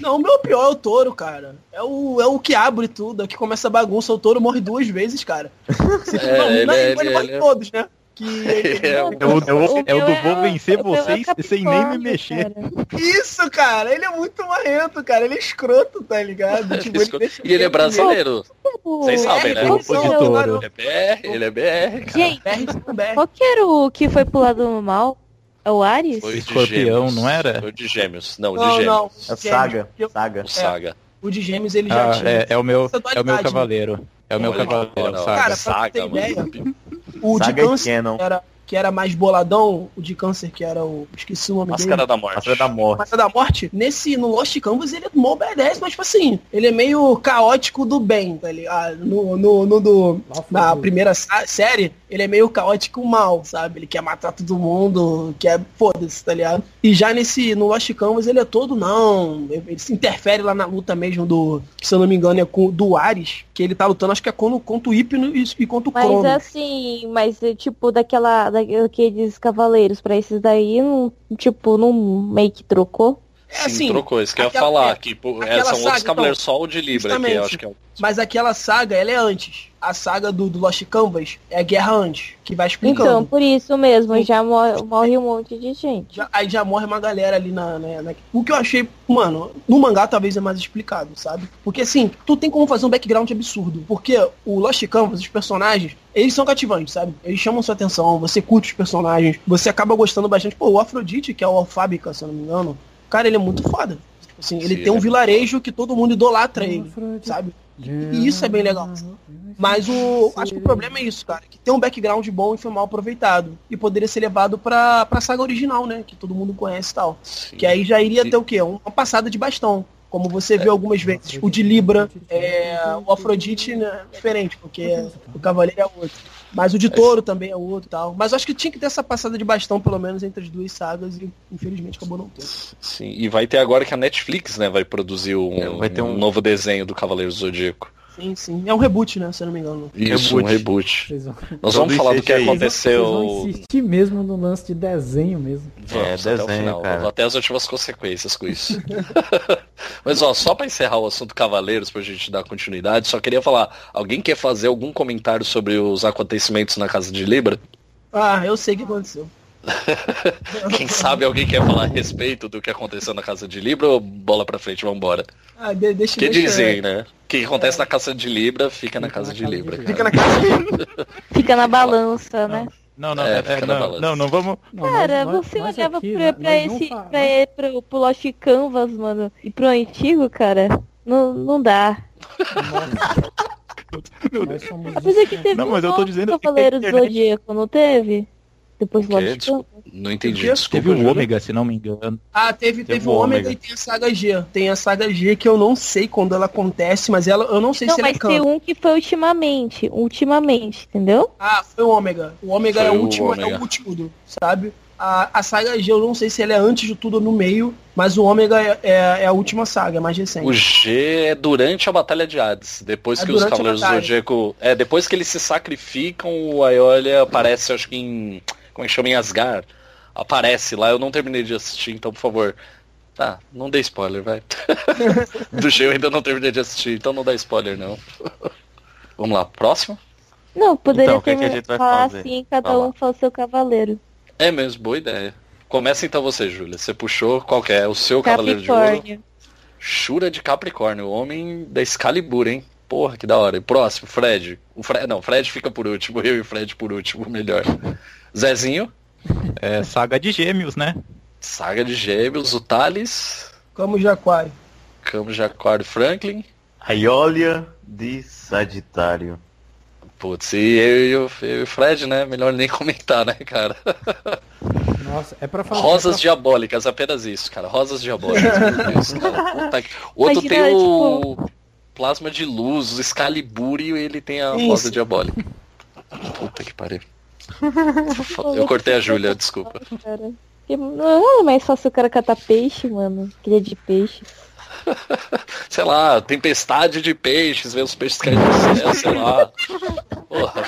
Não, o meu pior é o touro, cara. É o, é o que abre tudo, é o que começa a bagunça. O touro morre duas vezes, cara. É, não, ele não, é- ele, ele- morre ele é- todos, né? Que É, o- É o, é o- é do é vou vencer é vocês sem nem me mexer. cara. Isso, cara, ele é muito marrento, cara. Ele é escroto, tá ligado? Tipo, ele E ele é brasileiro. Vocês sabem, né? de. Ele é BR, ele é BR, cara. Gente, BR de qual que era o que foi pro lado do mal? É o Ares? Foi de Escorpião, gêmeos. não era? Foi de gêmeos. Não, de Não, gêmeos. não. É saga, saga. O Saga. O de gêmeos ele já Ah, tinha. é, é o meu, é o meu né? cavaleiro. É o meu Olha, cavaleiro, olha, saga. Cara, pra Saga, ter mano. ideia, O de Saga e câncer era, que era mais boladão, o de câncer que era o. Esqueci o nome dele. Máscara da Morte. Máscara da morte. Máscara da Morte, nesse, no Lost Canvas, ele é mó badass, mas tipo assim, ele é meio caótico do bem, tá ligado? No, no, no do, na primeira sa- série, ele é meio caótico mal, sabe? Ele quer matar todo mundo, quer, foda-se, tá ligado? E já nesse, no Lost Canvas, ele é todo, não, ele se interfere lá na luta mesmo do, se eu não me engano é com, do Ares, que ele tá lutando, acho que é contra, contra o Hipno e, e contra o Mas Crono. assim, mas é, tipo, daquela, daqueles cavaleiros pra esses daí, não, tipo, não meio que trocou? É Sim, assim, trocou. Isso que eu ia aquela- falar. é, Que, pô, é, aquela são outros saga, cavaleiros então, só o de Libra, que acho que é. Mas aquela saga, ela é antes. A saga do, do Lost Canvas é a Guerra Antes, que vai explicando. Então, por isso mesmo, Sim. já morre, morre um monte de gente. Já- aí já morre uma galera ali na, né, na- O que eu achei, mano, no mangá talvez é mais explicado, sabe? Porque assim, tu tem como fazer um background absurdo. Porque o Lost Canvas, os personagens, eles são cativantes, sabe? Eles chamam sua atenção, você curte os personagens, você acaba gostando bastante. Pô, o Afrodite, que é o Alfábica, se eu não me engano, cara, ele é muito foda. Tipo assim, ele Sim, tem um é vilarejo que todo mundo idolatra ele, sabe? E isso é bem legal. Mas o. Acho que o problema é isso, cara. Que tem um background bom e foi mal aproveitado. E poderia ser levado pra, pra saga original, né? Que todo mundo conhece e tal. Sim. Que aí já iria E- ter o quê? Uma passada de bastão. Como você viu algumas vezes. O de Libra, é, o Afrodite né, é diferente, porque o Cavaleiro é outro. Mas o de Touro também é outro e tal. Mas eu acho que tinha que ter essa passada de bastão, pelo menos, entre as duas sagas, e infelizmente acabou não tendo. Sim, e vai ter agora que a Netflix, né, vai produzir um, É, vai ter um- novo desenho do Cavaleiro do Zodíaco. Sim, sim. É um reboot, né? Se eu não me engano. Isso, um reboot. Vão, Nós vamos Todo falar do que aí. vocês vão aconteceu. insistir mesmo no lance de desenho mesmo. Vamos É, até o desenho, final, cara. até as últimas consequências com isso. Mas ó, só pra encerrar o assunto Cavaleiros, pra gente dar continuidade, só queria falar, alguém quer fazer algum comentário sobre os acontecimentos na casa de Libra? Ah, eu sei o que aconteceu. Quem sabe alguém quer falar a respeito do que aconteceu na casa de Libra ou bola pra frente, vambora? Ah, de, deixa Que deixa- dizem, né? O que acontece na casa de Libra, fica na casa de Libra. Fica na casa dele. Fica na balança, né? Não, não, É, é, fica na não, balança. não, não vamos. Não, Cara, nós- nós- você nós olhava aqui, pra, nós- pra nós não esse. Pra, pro, pro Lost Canvas, mano, e pro antigo, cara, não, não dá. Nós Apesar que teve Não, um mas eu tô dizendo que Cavaleiro do. Zodíaco, não teve? Depois do? Lost Desculpa. Não entendi, desculpa. Teve o. Ômega, se não me engano. Ah, teve, teve Teve o Ômega e tem a saga G. Tem a saga G que eu não sei quando ela acontece, mas ela eu não sei Não, se ela é mas tem um que foi ultimamente, ultimamente, entendeu? Ah, foi o Ômega. O Ômega Foi é o o último, é o último, do, sabe? A, a saga G eu não sei se ela é antes de tudo ou no meio, mas o Ômega é, é, é a última saga, é mais recente. O G é durante a Batalha de Hades. Depois É que os Cavaleiros do. Zodíaco. É, depois que eles se sacrificam, o Aiolia aparece, acho que em. Como é que chama? Em Asgard. Aparece lá, eu não terminei de assistir, então por favor. Tá, não dê spoiler, vai. do G eu ainda não terminei de assistir, então não dá spoiler não. Vamos lá, próximo? Não, poderia Então, o que que a gente vai falar fazer? assim, cada um fala o seu cavaleiro. É mesmo, boa ideia. Começa então você, Júlia. Você puxou qual que é? O seu Cavaleiro de Ouro? Capricórnio. Shura de Capricórnio, o homem da Excalibur, hein? Porra, que da hora. E próximo, Fred. O Fred. Não, Fred fica por último, eu e o Fred por último, melhor. Zezinho, É saga de gêmeos, né? Saga de Gêmeos, o Thales, aquário. Camus de Aquário Franklin. Aiólia de Sagitário. Putz, e eu, e o- eu e o Fred, né? Melhor nem comentar, né, cara? Nossa, é pra falar. Rosas é pra- diabólicas, apenas isso, cara. Rosas diabólicas, meu Deus, cara. Puta Outro Imagina, tem o plasma de luz, o Excalibur e ele tem a Isso. rosa diabólica. Puta que pariu. Eu cortei a Júlia, desculpa. Não é mais fácil o cara catar peixe, mano. Queria de peixe. Sei lá, tempestade de peixes, ver os peixes caindo do céu, sei lá. Porra.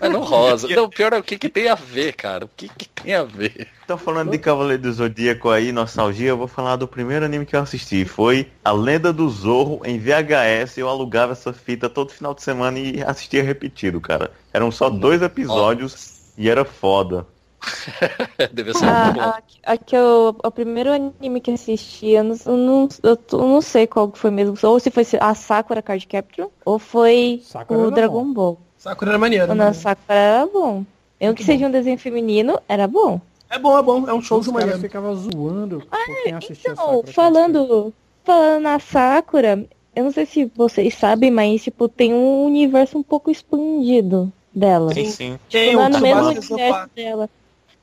Mas não rosa. Não, pior é o que, que tem a ver, cara. O que, que tem a ver? Então falando de Cavaleiro do Zodíaco aí, nostalgia, eu vou falar do primeiro anime que eu assisti. Foi A Lenda do Zorro em VHS. Eu alugava essa fita todo final de semana e assistia repetido, cara. Eram só dois episódios e era foda. Deve ser Ah, bom. a- aqui é o, o primeiro anime que assisti, eu não, eu, não, eu não sei qual que foi mesmo. Ou se foi a Sakura Card Capture, ou foi Sakura o Dragon bom. Ball. Sakura era maneiro. Quando né? a Sakura era bom. Eu que seja um desenho feminino, era bom. É bom, é bom. É um show de maneiro. ficavam zoando por quem assistia Então, Sakura falando, falando na Sakura, eu não sei se vocês sabem, mas tipo, tem um universo um pouco expandido dela. Sim. sim. Tem Lá o no mesmo Tsubasa universo dela.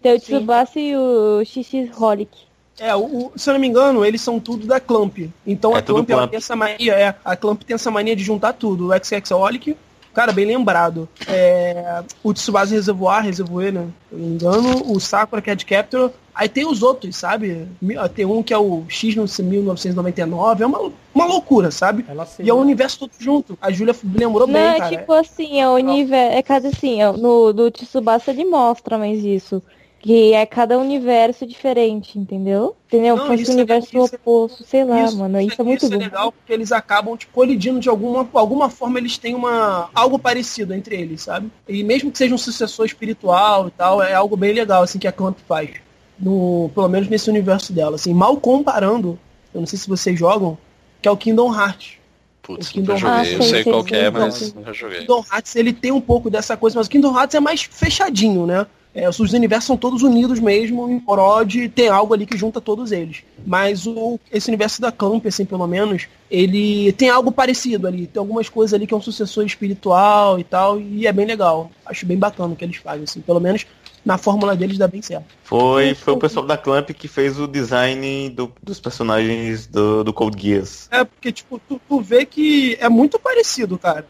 Tem o. Tsubasa e o XX Holic. É, o, se eu não me engano, eles são tudo da Clamp. Então É a Clamp, ela Clamp. tem essa mania, é, a Clamp tem essa mania de juntar tudo. O XXolic, cara, bem lembrado. É, o Tsubasa Reservoir, Reservoir, né? Se eu não me engano, o Sakura Card Captor. Aí tem os outros, sabe? Mi- Tem um que é o X no 1999, é uma, uma loucura, sabe? E é o universo todo junto. A Júlia lembrou Não, bem, é cara. tipo assim, é o universo. É cada assim, é, no do Tsubasa ele mostra mais isso. Que é cada universo diferente, entendeu? Entendeu? Não, isso um é- universo isso é- oposto, sei lá, mano. Isso é muito isso bom. é legal porque eles acabam tipo, colidindo de alguma, alguma forma, eles têm uma algo parecido entre eles, sabe? E mesmo que seja um sucessor espiritual e tal, é algo bem legal assim que a Clamp faz. No, pelo menos nesse universo dela, assim, mal comparando, eu não sei se vocês jogam, que é o Kingdom Hearts. Putz, o Kingdom nunca joguei. Hearts. Eu Ah, sei qual é, mas nunca joguei. Kingdom Hearts ele tem um pouco dessa coisa, mas o Kingdom Hearts é mais fechadinho, né? É, os universos são todos unidos mesmo, em Prod tem algo ali que junta todos eles. Mas o, esse universo da Clamp, assim, pelo menos, ele tem algo parecido ali. Tem algumas coisas ali que é um sucessor espiritual e tal, e é bem legal. Acho bem bacana o que eles fazem, assim. Pelo menos na fórmula deles dá bem certo. Foi, foi o pessoal da Clamp que fez o design do- dos personagens do, do Code Geass. É, porque, tipo, tu, tu vê que é muito parecido, cara.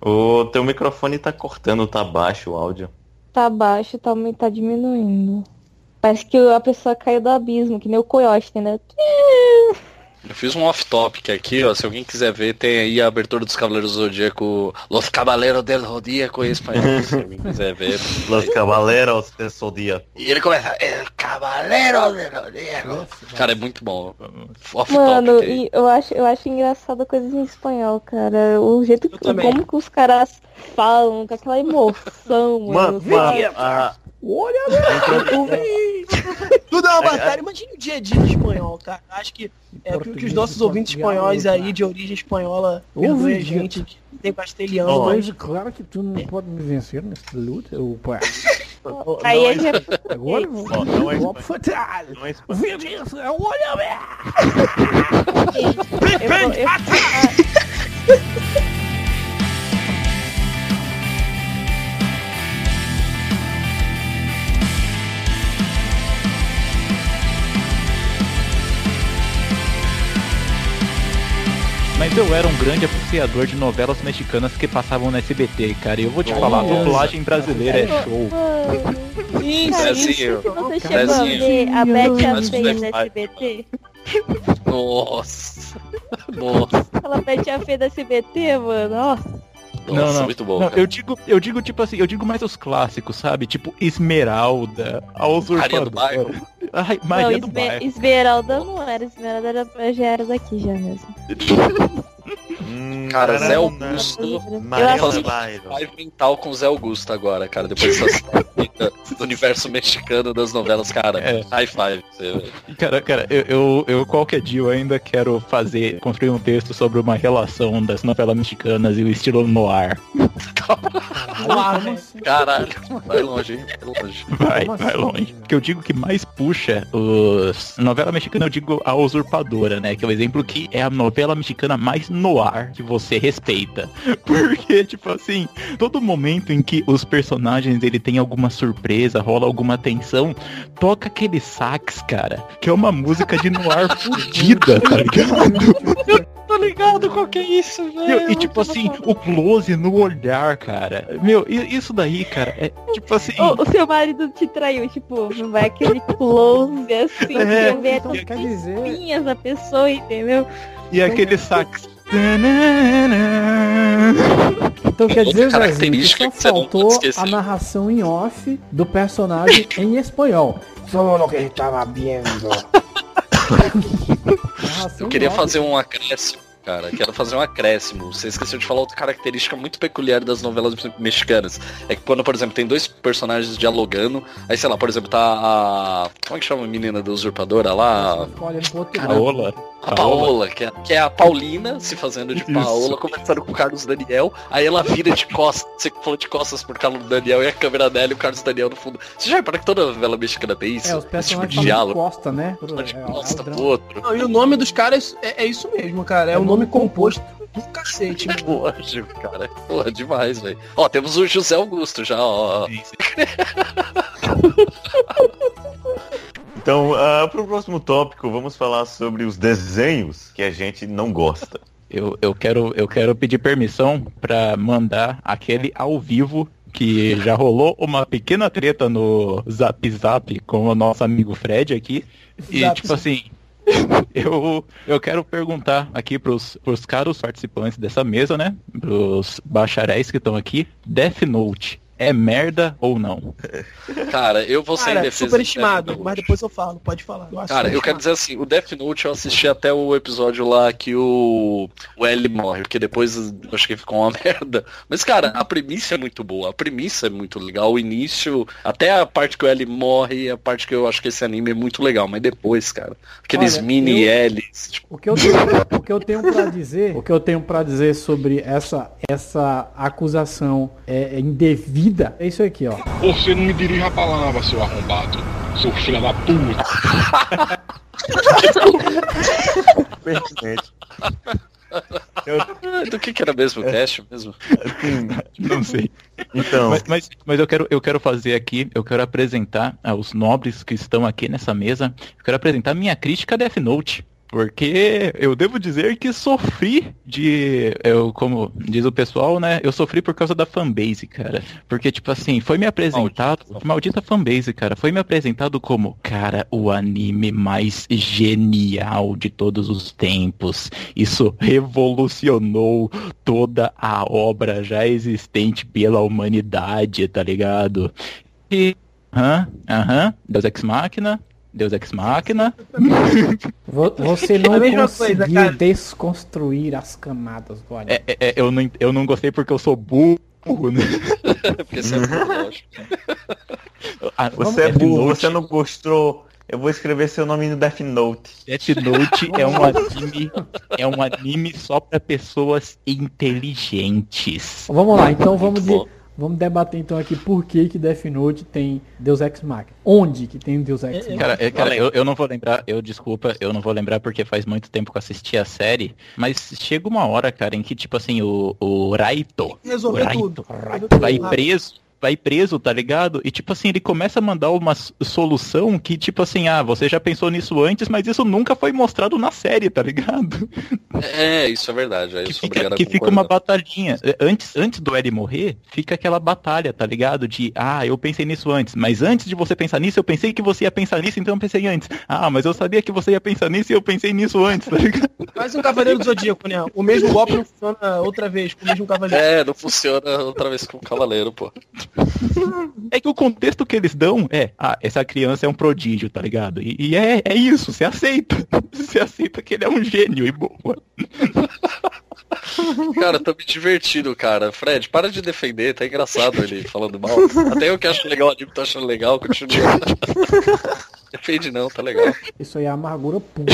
O teu microfone tá cortando, tá baixo o áudio. Tá baixo, tá, tá diminuindo. Parece que a pessoa caiu do abismo, que nem o coiote, entendeu? Eu fiz um off-topic aqui, ó. Se alguém quiser ver, tem aí a abertura dos Cavaleiros do Zodíaco, Los Cavaleiros del Zodíaco em espanhol. Se alguém quiser ver. Los Cavaleiros de Zodíaco. E ele começa, El Cavaleiro del Zodíaco. Cara, é muito bom. Off-topic Mano, e eu acho, eu acho engraçado coisas em espanhol, cara. O jeito que, como que os caras falam, com aquela emoção, mano. Mano, mano, sabe? a, Tudo é uma batalha. Imagina o dia a dia em espanhol, cara. Acho que é que, que os nossos de ouvintes espanhóis aí, de origem espanhola, Ouve, perdoem a gente. que tem castelhano, Ó, mas claro que tu não pode me vencer nessa luta, ô pá. Aí é. Agora Ó, não é Golpe fatal. Não é espanhol. Vem Mas eu era um grande apreciador de novelas mexicanas que passavam no SBT, cara. E eu vou te falar, a dublagem brasileira é show. Isso que você chegou a ver a Beth a Feia no. SBT? Nossa. Nossa. Aquela Beth a Feia do SBT, mano, ó. Não, Nossa, não. muito bom. Não, eu digo, eu digo tipo assim, eu digo mais os clássicos, sabe? Tipo Esmeralda, a Maria do Bairro. Usurpadora. Ai, Não, Maria do Esme- Bairro. Esmeralda não era, Esmeralda era, já era daqui já mesmo. Hum, Cara, Zé. Augusto. Bairro. Live mental com o Zé Augusto agora, cara. Depois dessa do universo mexicano das novelas, cara. É. High five. Você- Cara, cara, eu, eu, eu qualquer dia eu ainda quero fazer, construir um texto sobre uma relação das novelas mexicanas e o estilo noir. Né? Caralho, vai longe, hein? Vai longe. Vai, vai assim? longe. Que eu digo que mais puxa os novela mexicana, eu digo a usurpadora, né? Que é o exemplo que é a novela mexicana mais noir que você respeita. Porque, tipo assim, todo momento em que os personagens ele tem alguma surpresa, rola alguma tensão, toca aquele sax, cara, que é uma música de noir fudida, tá ligado? Tô ligado qual que é isso, Meu, e tipo assim, o close no olhar, cara. Meu, isso daí, cara, é tipo assim. O, o seu marido te traiu, tipo, não vai aquele close assim, É, você vê então as quer dizer- espinhas da pessoa, entendeu? E aquele sax. Então quer dizer, Zezinho, que só faltou a narração em off do personagem em espanhol. Só lo que estava vendo. Eu queria fazer um acréscimo, cara. Quero fazer um acréscimo. Você esqueceu de falar outra característica muito peculiar das novelas mexicanas. É que quando, por exemplo, tem dois personagens dialogando, aí sei lá, por exemplo, tá a. Como é que chama a menina da usurpadora lá? Olha pro Paola. A Paola, que é, que é a Paulina se fazendo de Isso. Paola, conversando com o Carlos Daniel. Aí ela vira de costas, você falou de costas pro Carlos Daniel e a câmera dela e o Carlos Daniel no fundo. Você já reparou que toda novela mexicana tem isso? É, os Esse tipo personagens de diálogo. costa, né? De é, é o costa pro outro. Não, e o nome dos caras é, é isso mesmo, cara. É, É o nome composto do cacete, mano. Lógico, cara. Porra, demais, velho. Ó, temos o José Augusto já, ó. Então, ah, pro próximo tópico, vamos falar sobre os desenhos que a gente não gosta. Eu, eu, quero, eu quero pedir permissão pra mandar aquele ao vivo que já rolou uma pequena treta no Zap Zap com o nosso amigo Fred aqui. E Zap tipo assim, eu, eu quero perguntar aqui pros, pros caros participantes dessa mesa, né? Pros bacharéis que estão aqui, Death Note é merda ou não? Cara, eu vou ser defesa. super do estimado, mas depois eu falo, pode falar. Eu Cara, eu quero dizer assim, o Death Note eu assisti até o episódio lá que o, o L morre, porque depois eu acho que ficou uma merda. Mas, cara, a premissa é muito boa, a premissa é muito legal, o início, até a parte que o L morre, a parte que eu acho que esse anime é muito legal, mas depois, cara, aqueles Olha, mini eu- L's, tipo, O que eu tenho, o que eu tenho para dizer, o que eu tenho para dizer sobre essa essa acusação é, é indevida é isso aqui, ó. Você não me dirija a palavra, seu arrombado. Seu filho da puta. Pertinente. Eu, ah, do que que era mesmo o cast mesmo? assim, Não sei. então, Mas, mas, mas eu, quero, eu quero fazer aqui, eu quero apresentar aos nobres que estão aqui nessa mesa, eu quero apresentar minha crítica a Death Note. Porque eu devo dizer que sofri de. Eu, como diz o pessoal, né? Eu sofri por causa da fanbase, cara. Porque, tipo assim, foi me apresentado. Maldita. Maldita fanbase, cara. Foi me apresentado como, cara, o anime mais genial de todos os tempos. Isso revolucionou toda a obra já existente pela humanidade, tá ligado? E. Aham, aham. Deus Ex Machina. Deus Ex Machina. Vo- Você não É conseguiu coisa, desconstruir as camadas do anime. É, é, é, eu, não, eu não gostei porque eu sou burro, né? Porque você é muito lógico. Ah, você é burro, você não gostou. Eu vou escrever seu nome no Death Note. Death Note é um anime, é um anime só pra pessoas inteligentes. Vamos lá, então vamos de, bom. Vamos debater então aqui por que que Death Note tem Deus Ex Machina. Onde que tem Deus Ex Machina? Cara, é, cara eu, eu não vou lembrar, eu desculpa, eu não vou lembrar porque faz muito tempo que eu assisti a série, mas chega uma hora, cara, em que, tipo assim, o, o Raito, o Resolver Raito tudo. Tudo vai preso, vai preso, tá ligado? E tipo assim, ele começa a mandar uma solução que, tipo assim, ah, você já pensou nisso antes, mas isso nunca foi mostrado na série, tá ligado? É, isso é verdade. Eu Que fica, que fica uma batalhinha. É, Antes, antes do Eri morrer, fica aquela batalha, tá ligado? De, ah, eu pensei nisso antes, mas antes de você pensar nisso, eu pensei que você ia pensar nisso, então eu pensei antes. Ah, mas eu sabia que você ia pensar nisso e eu pensei nisso antes, tá ligado? Quase um Cavaleiro do Zodíaco, né? O mesmo golpe não funciona outra vez com o mesmo Cavaleiro. É, não funciona outra vez com o cavaleiro, pô. É que o contexto que eles dão é, ah, essa criança é um prodígio, tá ligado? E, e é, é isso, você aceita. Você aceita que ele é um gênio e boa. Cara, tô me divertindo, cara. Fred, para de defender, tá engraçado ele falando mal. Até eu que acho legal o anime, tô achando legal, continua. Defende não, tá legal. Isso aí é amargura pura.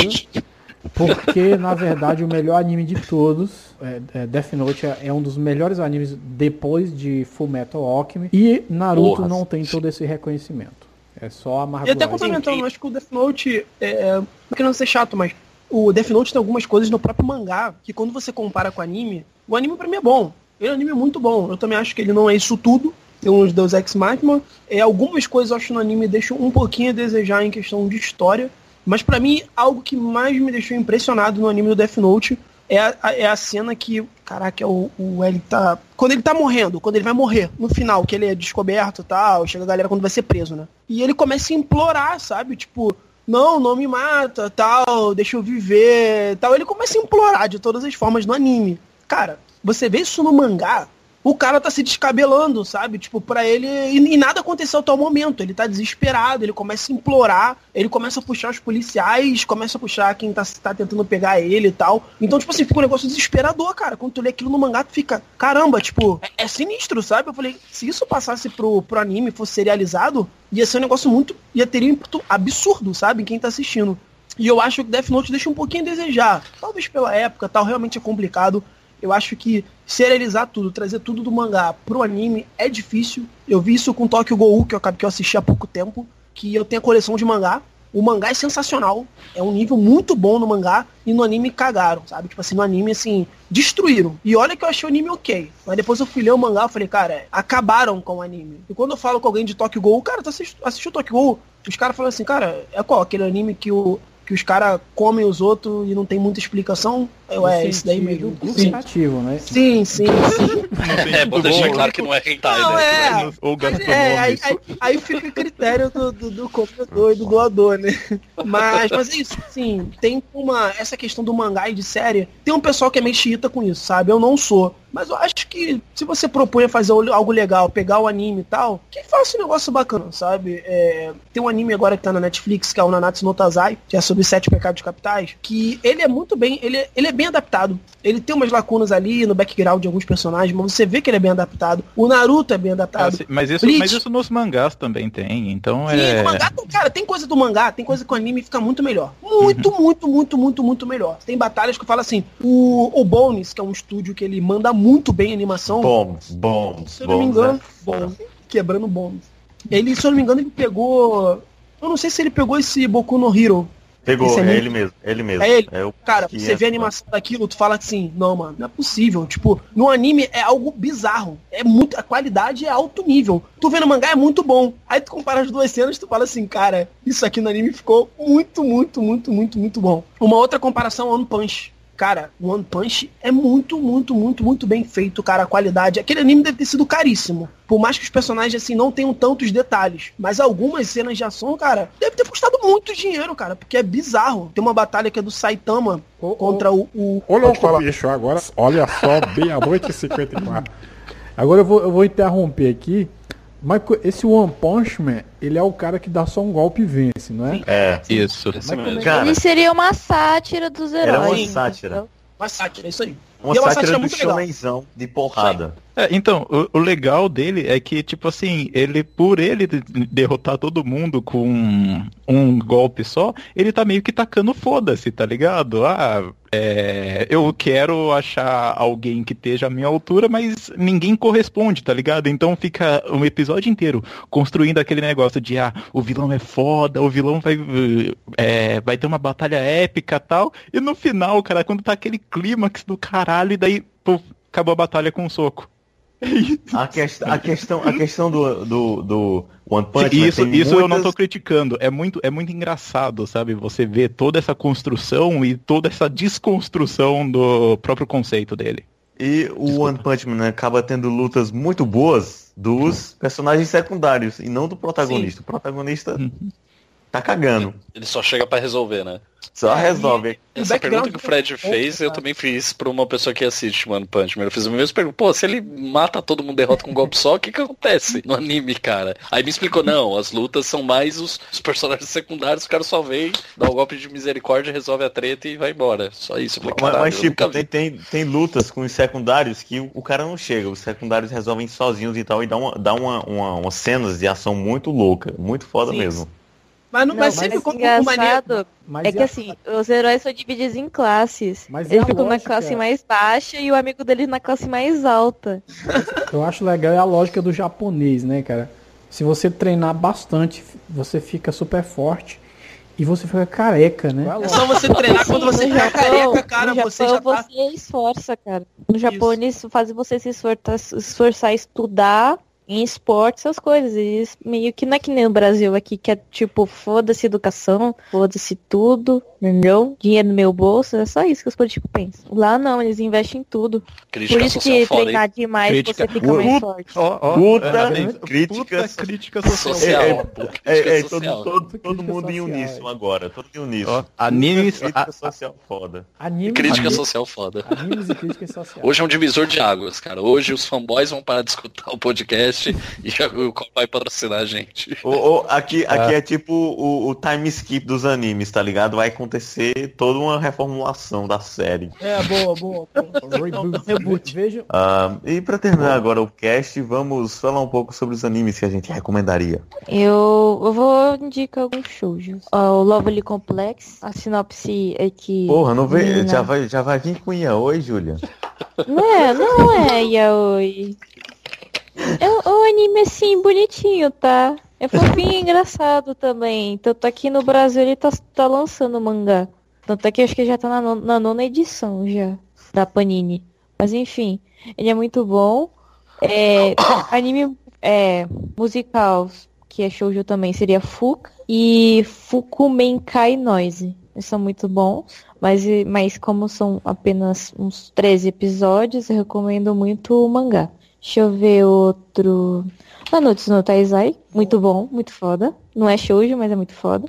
Porque, na verdade, o melhor anime de todos, é, é, Death Note, é, é um dos melhores animes depois de Full Metal Alchemy. E Naruto Porra, não tem todo esse reconhecimento. É só E amargura. até complementando, eu acho que o Death Note, é, não querendo ser chato, mas o Death Note tem algumas coisas no próprio mangá que quando você compara com o anime, o anime pra mim é bom. Ele é um anime muito bom. Eu também acho que ele não é isso tudo. Tem uns Deus Ex Machina. É, algumas coisas eu acho no anime deixam um pouquinho a desejar em questão de história. Mas pra mim, algo que mais me deixou impressionado no anime do Death Note é a- é a cena que, caraca, o, o L tá. Quando ele tá morrendo, quando ele vai morrer, no final, que ele é descoberto e tal, chega a galera quando vai ser preso, né? E ele começa a implorar, sabe? Tipo, não, não me mata, tal, deixa eu viver, tal. Ele começa a implorar de todas as formas no anime. Cara, você vê isso no mangá, o cara tá se descabelando, sabe? Tipo, pra ele. E, e nada aconteceu até o momento. Ele tá desesperado, ele começa a implorar, ele começa a puxar os policiais, começa a puxar quem tá, tá tentando pegar ele e tal. Então, tipo assim, fica um negócio desesperador, cara. Quando tu lê aquilo no mangá, tu fica, caramba, tipo, é, é sinistro, sabe? Eu falei, se isso passasse pro, pro anime, fosse serializado, ia ser um negócio muito. ia ter um impacto absurdo, sabe? Em quem tá assistindo. E eu acho que Death Note deixa um pouquinho a desejar. Talvez pela época, tal, realmente é complicado. Eu acho que serializar tudo, trazer tudo do mangá pro anime é difícil. Eu vi isso com Tokyo Ghoul, que eu, que eu assisti há pouco tempo, que eu tenho a coleção de mangá. O mangá é sensacional, é um nível muito bom no mangá, e no anime cagaram, sabe? Tipo assim, no anime, assim, destruíram. E olha que eu achei o anime ok. Mas depois eu fui ler o mangá e falei, cara, acabaram com o anime. E quando eu falo com alguém de Tokyo Ghoul, cara, tu assistiu, assistiu Tokyo Ghoul? Os caras falam assim, cara, é qual? Aquele anime que o que os caras comem os outros e não tem muita explicação? Eu, é, esse daí mesmo. Indicativo, né? sim, sim. sim. É, vou deixar claro que não é hentai, Não, né? é. Ou É, aí, aí, aí fica a critério do, do, do comprador e do doador, né? Mas, mas é isso, sim, tem uma. Essa questão do mangá e de série, tem um pessoal que é meio xiita com isso, sabe? Eu não sou. Mas eu acho que se você propõe a fazer algo legal, pegar o anime e tal, que faça um negócio bacana, sabe? É, tem um anime agora que tá na Netflix, que é o Nanatsu no Taizai, que é sobre sete pecados capitais, que ele é muito bem, ele, é- ele é bem adaptado. Ele tem umas lacunas ali no background de alguns personagens, mas você vê que ele é bem adaptado. O Naruto é bem adaptado. Ah, mas, isso, Bleach. mas isso nos mangás também tem, então Sim, é... no mangá, cara, tem coisa do mangá, tem coisa que o anime fica muito melhor. Muito, muito, muito, muito, muito melhor. Tem batalhas que eu falo assim, o, o Bones, que é um estúdio que ele manda muito bem animação, Bombs, bombs, se eu não me engano, né? bom, quebrando Bones. Ele, se eu não me engano, ele pegou. Eu não sei se ele pegou esse Boku no Hero. Pegou, é anime- ele mesmo, é ele mesmo. É ele. o Cara, você é- vê a animação daquilo, tu fala assim, não, mano, não é possível. Tipo, no anime é algo bizarro. É muito. A qualidade é alto nível. Tu vê no mangá é muito bom. Aí tu compara as duas cenas, tu fala assim, cara, isso aqui no anime ficou muito, muito, muito, muito, muito bom. Uma outra comparação One Punch. Cara, o One Punch é muito, muito, muito, muito bem feito, cara. A qualidade. Aquele anime deve ter sido caríssimo. Por mais que os personagens, assim, não tenham tantos detalhes. Mas algumas cenas de ação, cara, deve ter custado muito dinheiro, cara. Porque é bizarro. Tem uma batalha que é do Saitama ô, contra o. o... Ô, louco, bicho, agora, olha só, meia-noite e 54. Agora eu vou, eu vou interromper aqui. Mas esse One Punch Man, ele é o cara que dá só um golpe e vence, não é? É, Isso. Mas como é cara, Ele seria uma sátira dos heróis. Era uma sátira. Uma sátira, é isso aí. uma E é uma sátira sátira do muito legal. de porrada. É, então, o, o legal dele é que, tipo assim, ele, por ele de- derrotar todo mundo com um, um golpe só, ele tá meio que tacando foda-se, tá ligado? Ah, é, eu quero achar alguém que esteja à minha altura, mas ninguém corresponde, tá ligado? Então fica um episódio inteiro construindo aquele negócio de, ah, o vilão é foda, o vilão vai, é, vai ter uma batalha épica tal, e no final, cara, quando tá aquele clímax do caralho, e daí, pô, acabou a batalha com um soco. A, quest a questão, a questão do, do, do One Punch Man Isso, isso eu não muitas- tô criticando. É muito, é muito engraçado, sabe? Você vê toda essa construção e toda essa desconstrução do próprio conceito dele. E o One Punch Man acaba tendo lutas muito boas dos personagens secundários e não do protagonista. O protagonista tá cagando. Ele só chega pra resolver, né? Só resolve. Essa background pergunta que o Fred é fez, eu também fiz pra uma pessoa que assiste One Punch Man. Eu fiz a mesma pergunta. Pô, se ele mata todo mundo, derrota com um golpe só, o que que acontece no anime, cara? Aí me explicou, não, as lutas são mais os, os personagens secundários, o cara só vem, dá um golpe de misericórdia, resolve a treta e vai embora. Só isso. Falei, Mas, mas, tipo, tem, tem, tem lutas com os secundários que o, o cara não chega. Os secundários resolvem sozinhos e tal. E dá, uma, dá uma, uma, umas cenas de ação muito louca. Muito foda Sim. mesmo. Mas, não, Não, mas mas sempre o com o maneiro. é que a- assim, os heróis são divididos em classes. Mas Ele ficou na lógica? classe mais baixa e o amigo dele na classe mais alta. Eu acho legal é a lógica do japonês, né, cara? Se você treinar bastante, você fica super forte e você fica careca, né? É só você treinar quando você no ficar careca, cara, no você Japão já tá. você esforça, cara. No Japão eles fazem você se esforçar, esforçar a estudar em esporte, essas coisas. Meio que não é que nem no Brasil aqui, que é tipo, foda-se educação, foda-se tudo, entendeu? Dinheiro no meu bolso, é só isso que os políticos pensam. Lá não, eles investem em tudo. Crítica Por isso social que foda, hein? treinar demais Crítica. você fica Uh, mais forte. Ó, ó, Puta é, crítica puta crítica social. Social. É, é, crítica É, é, todo, social. todo, todo Crítica mundo em social, uníssono é. agora. Todo em uníssono. Ó, animes, Crítica a- social foda. Animes, Crítica animes, social foda. animes e críticas sociais. Hoje é um divisor de águas, cara. Hoje os fanboys vão parar de escutar o podcast e o Copa vai patrocinar a gente. Ô, aqui aqui é tipo o, o time skip dos animes, tá ligado? Vai acontecer toda uma reformulação da série. É, boa, boa. boa. Reboot. Reboot. Veja, Ah, e pra terminar agora o cast, vamos falar um pouco sobre os animes que a gente recomendaria. Eu, eu vou indicar alguns shoujos. Ó, o Lovely Complex, a sinopse é que... Porra, não vê, menina- já vai, já vai vir com Oi, Júlia. Não é, não é yaoi. É um- um anime assim, bonitinho, tá? É fofinho e engraçado também. Tanto aqui no Brasil ele tá, tá lançando mangá. Tanto é que eu acho que já tá na, non- na nona edição já, da Panini. Mas enfim, ele é muito bom. É, anime é, musical, que é shoujo também, seria Fuka. E Fukumenkai Noise. Eles são muito bons. Mas, mas como são apenas uns 13 episódios, eu recomendo muito o mangá. Deixa eu ver outro. Nanutsu no Taizai. Muito bom, muito foda. Não é shoujo, mas é muito foda.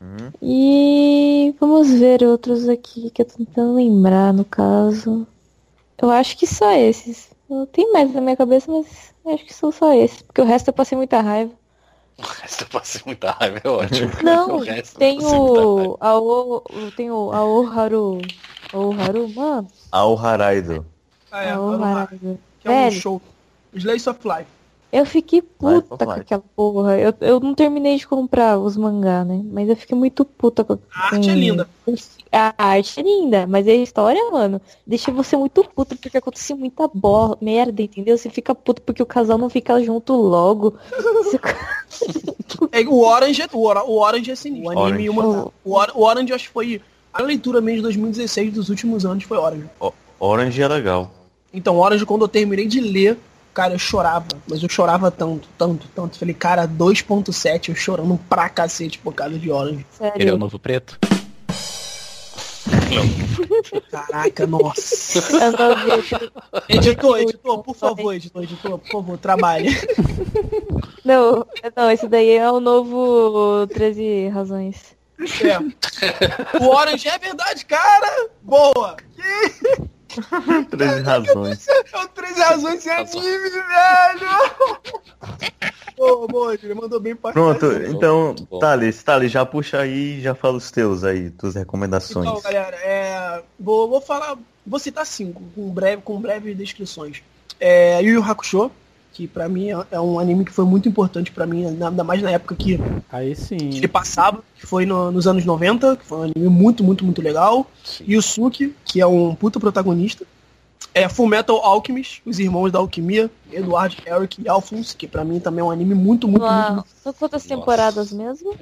Hum. E vamos ver outros aqui que eu tô tentando lembrar, no caso. Eu acho que só esses. Não tem mais na minha cabeça, mas acho que são só esses. Porque o resto eu passei muita raiva. O resto eu passei muita raiva, é ótimo. Não, O tem o. A o, tem o Aoharu. Aoharu, mano. Ao Haraido. Ah, é, Aoharu. Que é um Velho, show. Slice of Life. eu fiquei puta com aquela porra. Eu, eu não terminei de comprar os mangá, né? Mas eu fiquei muito puta com. A arte é com- linda. A arte é linda, mas a história, mano, deixa você muito puto porque acontece muita bo merda, entendeu? Você fica puto porque o casal não fica junto logo. Você- É, o Orange, é- o, Ora- o Orange é sinistro. O anime e o. O, Or- o Orange acho que foi. A leitura mesmo de 2016 dos últimos anos foi Orange. Orange é legal. Então, Orange, quando eu terminei de ler, cara, eu chorava. Mas eu chorava tanto, tanto, tanto. Falei, cara, 2.7, eu chorando pra cacete por causa de Orange. Ele é o novo preto. Caraca, nossa. Editor, editor, por favor, editor, editor, por favor, trabalhe. Não, não, esse daí é o novo 13 razões. É. O Orange é verdade, cara! Boa! 13 razões. É 13 razões de anime, velho! Boa, boa, ele mandou bem pra Pronto, então, Muito bom. Thales, Thales, já puxa aí e já fala os teus aí, tuas recomendações. Então, galera, é, vou, vou falar, vou citar cinco, com, breve, com breves descrições. É Yu Yu Hakusho, que pra mim é- é um anime que foi muito importante pra mim, ainda mais na época que Aí sim. ele passava, que foi no- nos anos 90, que foi um anime muito, muito, muito legal. Yusuke, que é um puta protagonista. É Full Metal Alchemist, os irmãos da alquimia, Eduardo, Eric e Alphonse, que pra mim também é um anime muito, muito, muito, Uau. São quantas temporadas mesmo?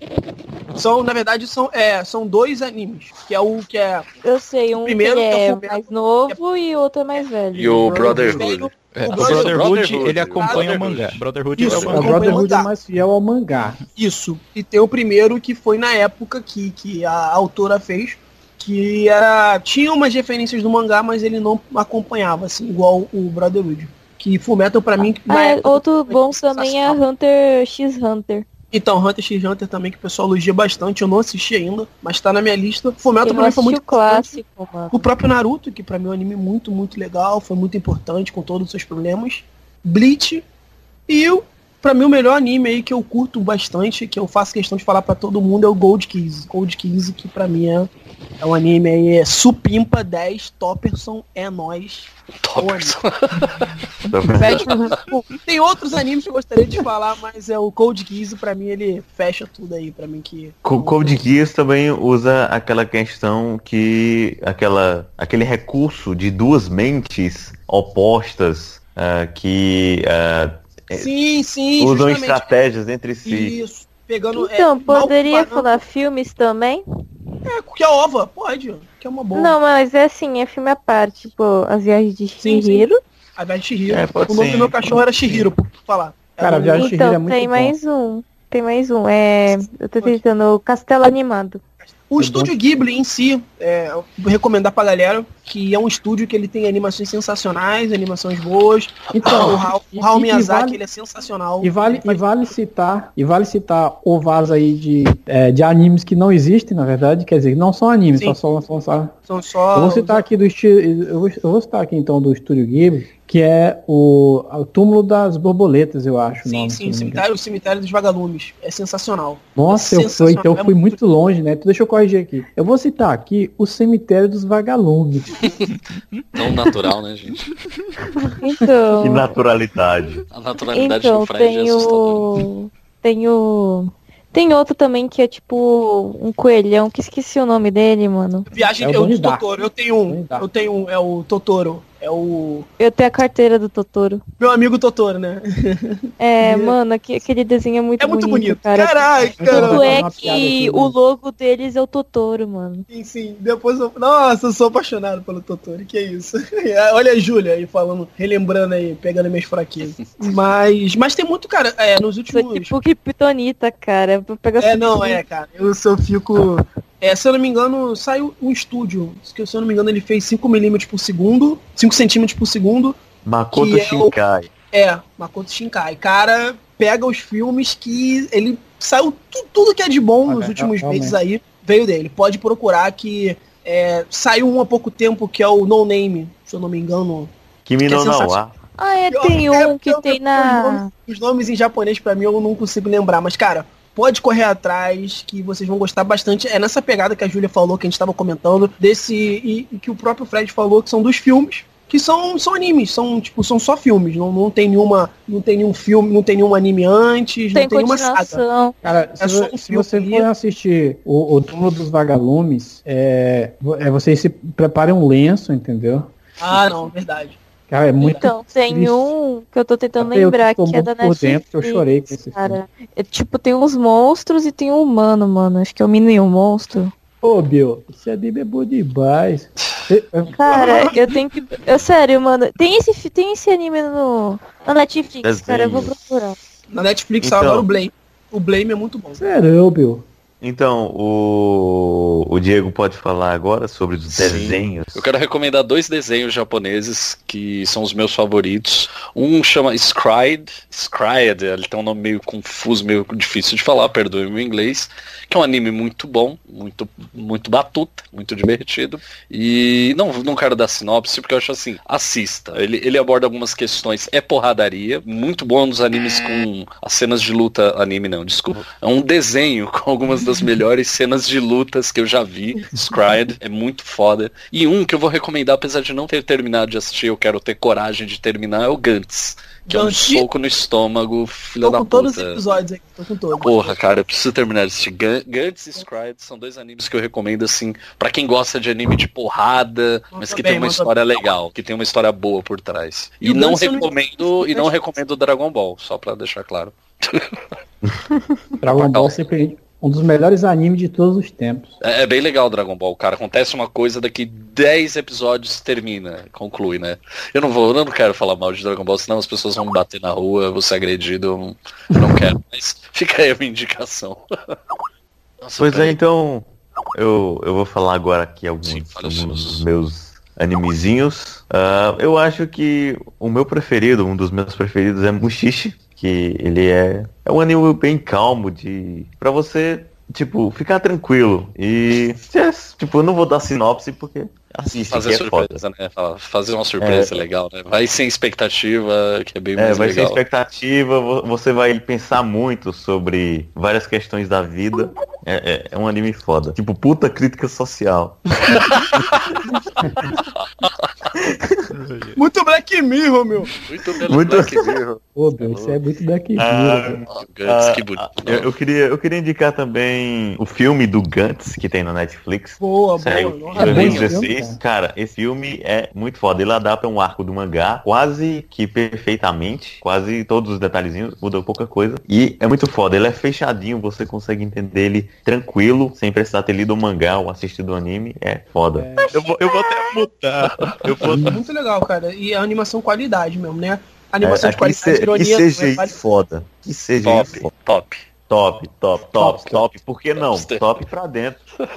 São, na verdade, são, é, são dois animes, que é o que é Eu sei, um primeiro que que é é mais novo e o outro é mais velho. E o Brotherhood. É, O o Brotherhood- Brotherhood, ele acompanha o Brotherhood. mangá. Brotherhood Isso, é o O. Brotherhood é mais fiel ao mangá. Isso. E tem o primeiro que foi na época que, que a autora fez, que era. Tinha umas referências do mangá, mas ele não acompanhava, assim, igual o Brotherhood. Que Fullmetal pra mim. Ah, é, outro bom também é. Hunter x Hunter. Então, Hunter x Hunter também, que o pessoal elogia bastante, eu não assisti ainda, mas tá na minha lista. Fullmetal pra mim foi muito o clássico, mano. O próprio Naruto, que pra mim é um anime muito, muito legal, foi muito importante com todos os seus problemas. Bleach. E o, pra mim o melhor anime aí que eu curto bastante, que eu faço questão de falar pra todo mundo, é o Gold Kiss. Gold Kiss, que pra mim é, é um anime aí, é Supimpa 10, Topperson, é nóis. Topperson. Fecha- Bom, Tem outros animes que eu gostaria de falar, mas é o Cold Kiss, pra mim ele fecha tudo aí, pra mim que... Co- Code Geass também usa aquela questão que aquela aquele recurso de duas mentes opostas ah, que é, Sim, sim, usam justamente. estratégias entre si. Isso, pegando... é, Então, mal poderia falar filmes também? É, que é ova, pode, que é uma boa. Não, mas é assim, é filme à parte. Tipo, As Viagens de Sim, sim. Shihiro. A Viagem de Shihiro. É, pode o nome ser. do meu cachorro era Shihiro, por falar. Cara, a Viagem de Shihiro é Então, muito tem bom. mais um. Tem mais um. É. Eu tô tentando o Castelo Animado. O É estúdio Ghibli em si, é, eu vou recomendar pra galera, que é um estúdio que ele tem animações sensacionais, animações boas. Então, o Hao, o e Miyazaki, vale- ele é sensacional. E vale, e vale citar, e vale citar ovas aí de, é, de animes que não existem, na verdade, quer dizer, não são animes, Sim. só só, só, só São só... Eu vou citar aqui do estilo, eu eu vou citar aqui então do estúdio Ghibli, que é o, o túmulo das borboletas, eu acho. o Sim, nome, sim, engano. cemitério, o cemitério dos vagalumes. É sensacional. Nossa, É eu fui, então eu fui é muito longe, né? Então deixa eu corrigir aqui. Eu vou citar aqui o cemitério dos vagalumes. Tão natural, né, gente? Então. Que naturalidade. A naturalidade Então, do Fred é tem o. Tem o. Tem outro também que é tipo um coelhão, que esqueci o nome dele, mano. Viagem É o eu. Totoro. Eu tenho um. Eu tenho um. É o Totoro. É o. Eu tenho a carteira do Totoro. Meu amigo Totoro, né? É, E- mano, aque- aquele desenho é muito É muito bonito, bonito. cara. Caraca, Tanto cara. vou é que o logo deles é o Totoro, mano. Sim, sim. Depois eu. Nossa, eu sou apaixonado pelo Totoro. Que isso? Olha a Júlia aí falando, relembrando aí, pegando minhas fraquezas. Mas. Mas tem muito, cara. É, nos Sou últimos. tipo Kryptonita, cara. Vou pegar É, não, é, cara. Eu só fico. É, se eu não me engano, saiu um estúdio. que, Se eu não me engano, ele fez 5mm por segundo. 5 centímetros por segundo. Makoto Que é o- Shinkai. É, Makoto Shinkai. Cara, pega os filmes que ele saiu tu- tudo que é de bom Ah, nos é, últimos meses aí, veio dele. Pode procurar que é, saiu um há pouco tempo que é o No Name, se eu não me engano. Kimi Que é no. Ah, é, tem um que tem Os na. nomes, os nomes em japonês pra mim eu não consigo lembrar, mas cara, pode correr atrás que vocês vão gostar bastante. É nessa pegada que a Júlia falou, que a gente tava comentando, desse e, e que o próprio Fred falou que são dos filmes que são, são animes, são tipo são só filmes, não, não tem nenhuma, não tem nenhum filme, não tem nenhum anime antes, Tem não tem nenhuma saga. Cara, se, É só vo- um se você for assistir o, o túmulo dos vagalumes, é, é, vocês se preparem um lenço, entendeu? Ah, não, verdade. Cara, é muito Então, tem triste. um que eu tô tentando eu lembrar tô que é da por Netflix. dentro, eu chorei com esse cara. É, tipo, tem uns monstros e tem um humano, mano. Acho que é o menino e o monstro. Ô, Bill, esse anime é bom demais. É- Cara, eu tenho que. Eu, sério, mano. Tem esse, tem esse anime no, na Netflix, cara. Eu vou Desenho. procurar. Na Netflix Então. agora o Blame. O Blame é muito bom. Sério, Bill. Então, o, o Diego pode falar agora sobre os Sim. desenhos. Eu quero recomendar dois desenhos japoneses que são os meus favoritos. Um chama Scryed. Scryed, ele tem um nome meio confuso, meio difícil de falar, perdoe o meu inglês. Que é um anime muito bom, muito, muito batuta, muito divertido. E não, não quero dar sinopse, porque eu acho assim, assista. Ele, ele aborda algumas questões, é porradaria, muito bom um dos animes com as cenas de luta, anime não, desculpa. É um desenho com algumas das melhores cenas de lutas que eu já vi. Scryed é muito foda. E um que eu vou recomendar, apesar de não ter terminado de assistir, eu quero ter coragem de terminar, é o Gantz. Que é um soco no estômago, filho Tô da com todos os puta. episódios aqui, tô com todos. Porra, cara, eu preciso terminar de assistir. Gun- Gantz e Scryed são dois animes que eu recomendo, assim, pra quem gosta de anime de porrada, mas que Manda tem bem, uma história legal, que tem uma história boa por trás. E E, não não recomendo, e não recomendo Dragon Ball, só pra deixar claro. Dragon Ball sempre um dos melhores animes de todos os tempos. É, é bem legal o Dragon Ball, cara. Acontece uma coisa, daqui 10 episódios termina, conclui, né? Eu não vou, eu não quero falar mal de Dragon Ball, senão as pessoas vão me bater na rua, eu vou ser agredido, eu não, eu não quero. Mas fica aí a minha indicação. Nossa, Pois é, então eu, eu vou falar agora aqui alguns, Sim, alguns dos meus animezinhos. Ah, eu acho que o meu preferido, um dos meus preferidos é Mushishi, que ele é, é um anime bem calmo de para você tipo ficar tranquilo. E tipo eu não vou dar sinopse porque assiste Fazer é surpresa, né? Fazer uma surpresa legal, né? Vai sem expectativa, que é bem É, mais vai legal. ser expectativa, vo- você vai pensar muito sobre várias questões da vida. É, é- é um anime foda. Tipo, puta crítica social. Muito Black Mirror, meu. Muito Muito- Black Mirror. Pô, Deus, isso é muito Black Mirror. Ah. Oh, Gantz, Ah, que bonito. Eu, eu queria, eu queria indicar também o filme do Gantz, que tem na Netflix. Boa, Saiu boa. em Nossa, É bom 2016. Filme, cara, esse filme é muito foda. Ele adapta um arco do mangá quase que perfeitamente. Quase todos os detalhezinhos, muda pouca coisa. E é muito foda. Ele é fechadinho, você consegue entender ele tranquilo, sem precisar ter lido o mangá ou assistido o anime. É foda. Eu vou, eu vou até mudar. Eu vou... Muito legal, cara. E a animação qualidade mesmo, né? Animação É, de que, qualidade, que ironia. não é CGI quali- foda. Que CGI Top, foda. top. Top, top, top, top. Por que não? Top pra dentro.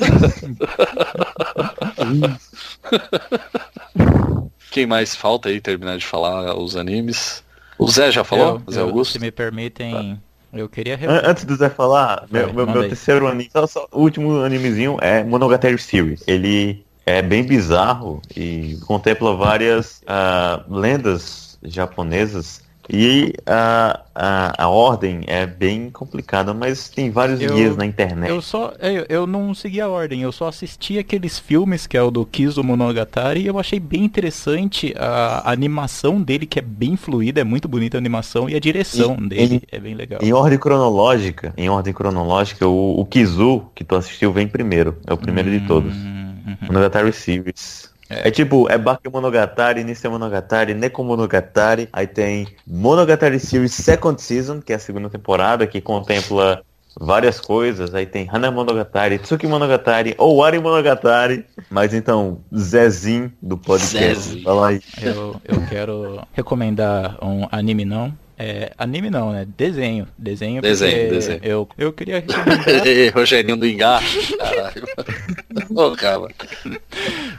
Quem mais falta aí terminar de falar os animes? O Zé já falou? Eu- Zé eu- Augusto? se me permitem, eu queria... Antes do Zé falar, meu, Vai, meu, terceiro anime, só, só- o último animezinho é Monogatari Series. Ele é bem bizarro e contempla várias ah, lendas japonesas e a, a, a ordem é bem complicada, mas tem vários Eu- guias na internet. Eu só, eu, eu não segui a ordem, eu só assisti aqueles filmes que é o do Kizu Monogatari e eu achei bem interessante a animação dele, que é bem fluida, é muito bonita a animação e a direção E- dele é bem legal. Em ordem cronológica, em ordem cronológica, o, o Kizu, que tu assistiu, vem primeiro. É o primeiro de todos. Hum, uhum. Monogatari Series. É, tipo, é Bakemonogatari, Nissemonogatari, Nekomonogatari, aí tem Monogatari Series Second Season, que é a segunda temporada, que contempla várias coisas, aí tem Hana Monogatari, Tsuki Monogatari, Owari Monogatari, mas então, Zezinho do podcast, Zezinho. fala aí. Eu, eu quero recomendar um anime não. É, anime não, né? Desenho. Desenho. Desenho, desenho. Eu, eu queria recomendar. Ei, Rogerinho do Engar. Caralho. Ô, cara.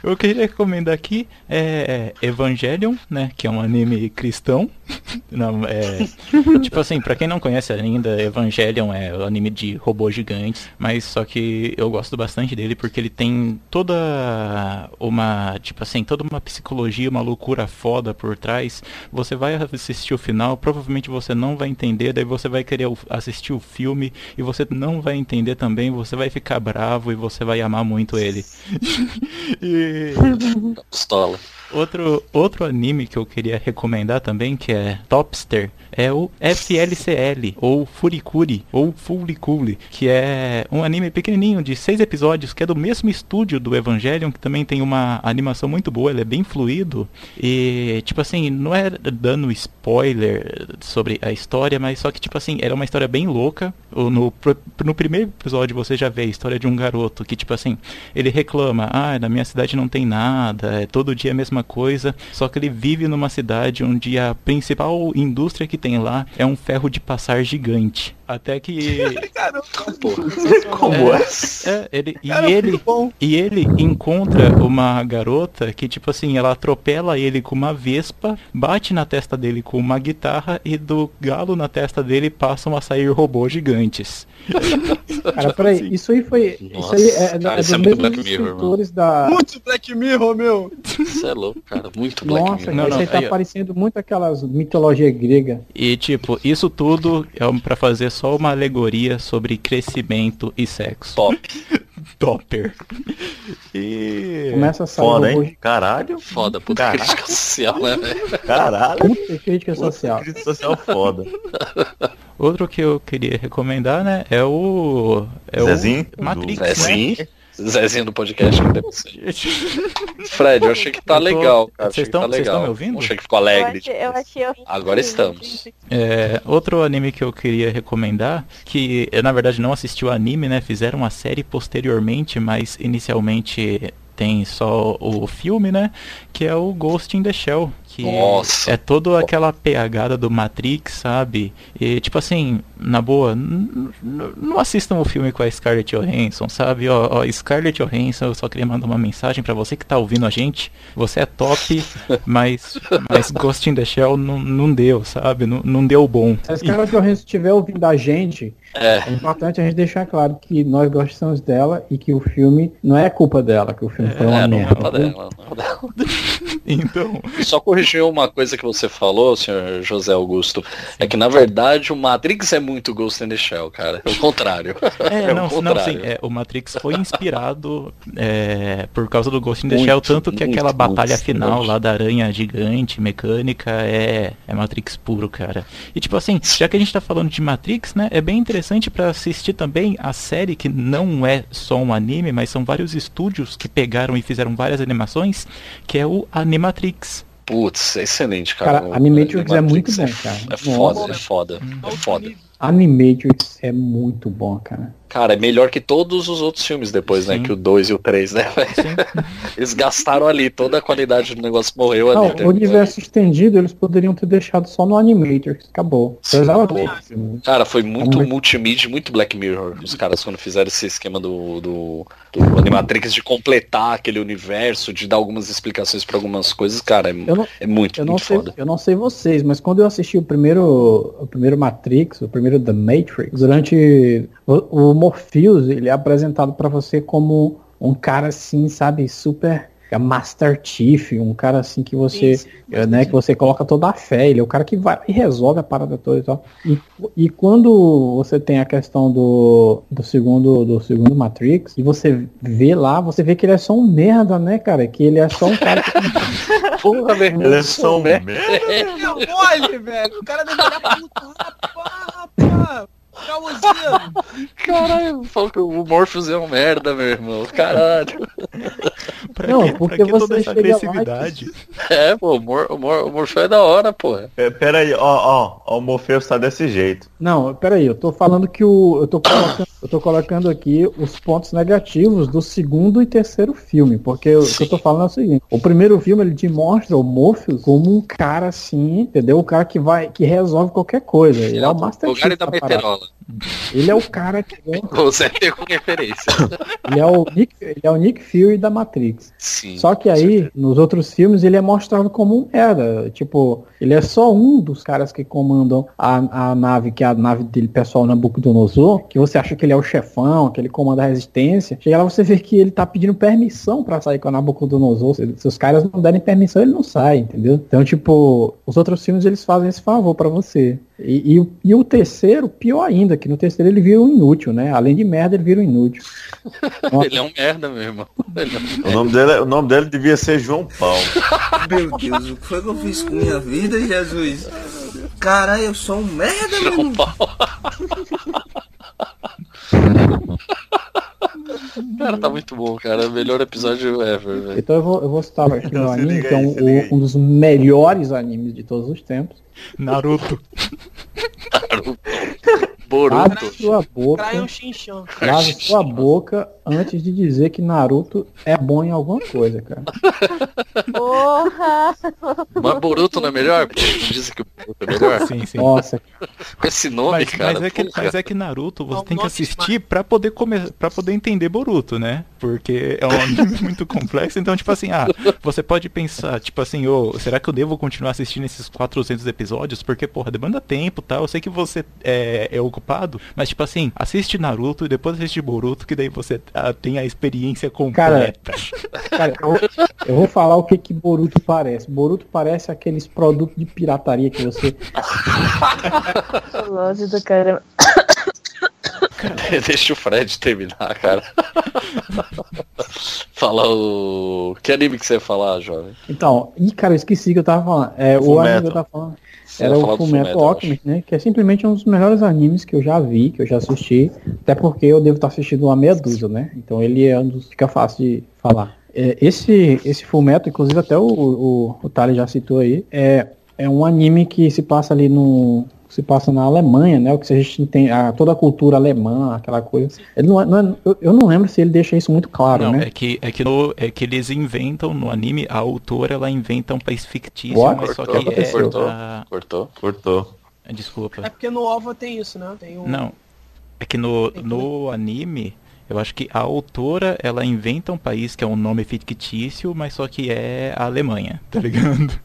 Eu queria recomendar aqui é, Evangelion, né? Que é um anime cristão. Não, é, tipo assim, pra quem não conhece ainda, Evangelion é o anime de robôs gigantes, mas só que eu gosto bastante dele porque ele tem toda uma, tipo assim, toda uma psicologia, uma loucura foda por trás. Você vai assistir o final, provavelmente você não vai entender, daí você vai querer assistir o filme e você não vai entender também, você vai ficar bravo e você vai amar muito ele. e Pistola. Outro, outro anime que eu queria recomendar também, que é Topster, é o FLCL, ou Furikuri, ou Furikuri, que é um anime pequenininho de seis episódios, que é do mesmo estúdio do Evangelion, que também tem uma animação muito boa, ele é bem fluido, e tipo assim, não é dando spoiler sobre a história, mas só que tipo assim, era uma história bem louca, no, no primeiro episódio você já vê a história de um garoto que tipo assim, ele reclama, ah, na minha cidade não tem nada, é todo dia a mesma coisa, só que ele vive numa cidade onde a principal indústria que tem lá é um ferro de passar gigante. Até que Caramba, Como é? é, ele, e Cara, ele muito bom. e ele encontra uma garota que, tipo assim, ela atropela ele com uma vespa, bate na testa dele com uma guitarra e do galo na testa dele passam a sair robôs gigantes. Cara, peraí, isso aí foi. Nossa, isso aí é, é, cara, é isso é muito Black Mirror, da. Muito Black Mirror, meu. Você é louco, cara. Muito Black Nossa, Mirror. Não, isso aí tá aí, parecendo muito aquelas mitologia grega. E, tipo, isso tudo é pra fazer só uma alegoria sobre crescimento e sexo. Top. Topper. E. Começa a sair Foda, hein? Caralho. Foda, puta Caraca. crítica social, né, velho? Caralho. Puta crítica social. Crítica social foda. Outro que eu queria recomendar, né? É o. É Zezinho? o Matrix, É né? Zezinho do podcast. Fred, eu achei que tá Eu tô- legal, cara. Vocês que tá me ouvindo? Achei que ficou Eu alegre. achei, eu achei. Agora estamos. É, outro anime que eu queria recomendar, que eu na verdade não assisti o anime, né? Fizeram a série posteriormente, mas inicialmente tem só o filme, né? Que é o Ghost in the Shell. Que Nossa. é toda aquela pegada do Matrix, sabe? E tipo assim, na boa, não assistam o filme com a Scarlett Johansson, sabe? Ó, ó, Scarlett Johansson, eu só queria mandar uma mensagem pra você que tá ouvindo a gente. Você é top, mas, mas Ghost in the Shell não, não deu, sabe? Não, não deu bom. Se a Scarlett Johansson estiver ouvindo a gente, É. é importante a gente deixar claro que nós gostamos dela e que o filme não é culpa dela, que o filme foi uma É, não é viu? dela. não é. Então, E Só corrigir uma coisa que você falou, senhor José Augusto, é que na verdade o Matrix é muito Ghost in the Shell, cara. É o contrário. é, É o não, não, contrário. sim, é, o Matrix foi inspirado é, por causa do Ghost in the Muito, Shell, tanto que muito, aquela muito, batalha final muito. lá da aranha gigante, mecânica, é, é Matrix puro, cara. E tipo assim, já que a gente tá falando de Matrix, né, é bem interessante pra assistir também a série que não é só um anime, mas são vários estúdios que pegaram e fizeram várias animações, que é o Animatrix. Putz, é excelente, cara. Cara, O Animatrix é muito bom, cara. É foda, Nossa. é foda, é foda. Animatrix é muito bom, cara. Cara, é melhor que todos os outros filmes depois, né? Sim. Que o 2 e o 3, né. Eles gastaram ali, toda a qualidade do negócio morreu Não, ali. o universo estendido eles poderiam ter deixado só no Animatrix. Acabou. Sim. Cara, foi muito Muito- multimídia, muito Black Mirror. Os caras quando fizeram esse esquema do, do, do Animatrix de completar aquele universo, de dar algumas explicações pra algumas coisas, cara, é, Eu não, é muito, eu não muito sei, foda. eu não sei vocês, mas quando eu assisti o primeiro, o primeiro Matrix, o primeiro The Matrix, durante o, o Morpheus, ele é apresentado pra você como um cara assim, sabe, super é Master Chief, um cara assim que você, Isso. é, né, que você coloca toda a fé, ele é o cara que vai e resolve a parada toda e tal. E, e quando você tem a questão do, do segundo do segundo Matrix, e você vê lá, você vê que ele é só um merda, né, cara? Que ele é só um cara que Porra, meu irmão. Ele é só um? Meu mole, velho. O cara deve olhar. Rapaz, rapaz. Caôzinho. Caralho, falou que o Morpheus é um merda, meu irmão. Caralho. Pra Não, que, porque pra que toda você essa chega lá e- agressividade? É, pô, o, Mor o, Mor o Morpheus é da hora, porra. É, pera aí, ó, ó, ó, o Morpheus tá desse jeito. Não, peraí, eu tô falando que o. Eu tô, colocando, eu tô colocando aqui os pontos negativos do segundo e terceiro filme. Porque o que eu tô falando é o seguinte: o primeiro filme ele demonstra o Morpheus como um cara assim, entendeu? O cara que vai, que resolve qualquer coisa. Ele é o Master O Chief da da parada. Meterola. Ele é o cara que. Zé tem com referência. Ele é o Nick, ele é o Nick Fury da Matrix. Sim. Só que aí, nos outros filmes, ele é mostrado como um merda. Tipo, ele é só um dos caras que comandam a, a nave, que é a nave dele pessoal Nabucodonosor, que você acha que ele é o chefão, que ele comanda a resistência. Chega lá você vê que ele tá pedindo permissão pra sair com a Nabucodonosor. Se, se os caras não derem permissão, ele não sai, entendeu? Então, tipo, os outros filmes eles fazem esse favor pra você. E, e o- e o terceiro, pior ainda, que no terceiro ele vira um inútil, né? Além de merda, ele vira um inútil. Ele é um merda, meu irmão. Ele é um O nome dele, o nome dele devia ser João Paulo. Meu Deus, o que foi que eu fiz com minha vida, Jesus? Caralho, eu sou um merda, meu irmão. Cara, tá muito bom, cara. Melhor episódio ever, velho. Então eu vou, eu vou citar aqui meu anime, que é um, aí. um dos melhores animes de todos os tempos. Naruto. Lave Boruto. sua boca, um lave sua boca antes de dizer que Naruto é bom em alguma coisa, cara. Porra! Mas Boruto não é melhor? Dizem que o Boruto é melhor. Sim, sim. Nossa, Com esse nome, Mas, cara. mas é que, mas é que Naruto você um tem que assistir pra poder come... para poder entender Boruto, né? Porque é um anime muito complexo, então tipo assim, ah, você pode pensar, tipo assim, ô, será que eu devo continuar assistindo esses 400 episódios? Porque porra, demanda tempo, tá? Eu sei que você é, é ocupado, mas tipo assim, assiste Naruto e depois assiste Boruto, que daí você ah, tem a experiência completa. cara, eu, eu vou falar o que que Boruto parece. Boruto parece aqueles produtos de pirataria que você Lógico do caramba. Deixa o Fred terminar, cara. Fala o. Que anime que você ia falar, jovem? Então, ih, cara, eu esqueci que eu tava falando. É, o anime que eu tava falando Você era o Fullmetal Alchemist, né? Que é simplesmente um dos melhores animes que eu já vi, que eu já assisti. Até porque eu devo estar assistindo uma meia dúzia, né? Então ele é um dos fica fácil de falar. É, esse, esse Fullmetal, inclusive até o, o, o Thales já citou aí, é, é um anime que se passa ali no. Se passa na Alemanha, né? O que a gente tem, a, toda a cultura alemã, aquela coisa. Ele não, é- não é- eu, eu não lembro se ele deixa isso muito claro, Não, né? é que, é, que no, é que eles inventam no anime, a autora ela inventa um país fictício, What? mas só Cortou, que é. cortou. a- Cortou? Cortou. É Desculpa. porque no OVA tem isso, né? Tem o... Não. É que no, no anime, eu acho que a autora ela inventa um país que é um nome fictício, mas só que é a Alemanha, tá ligado?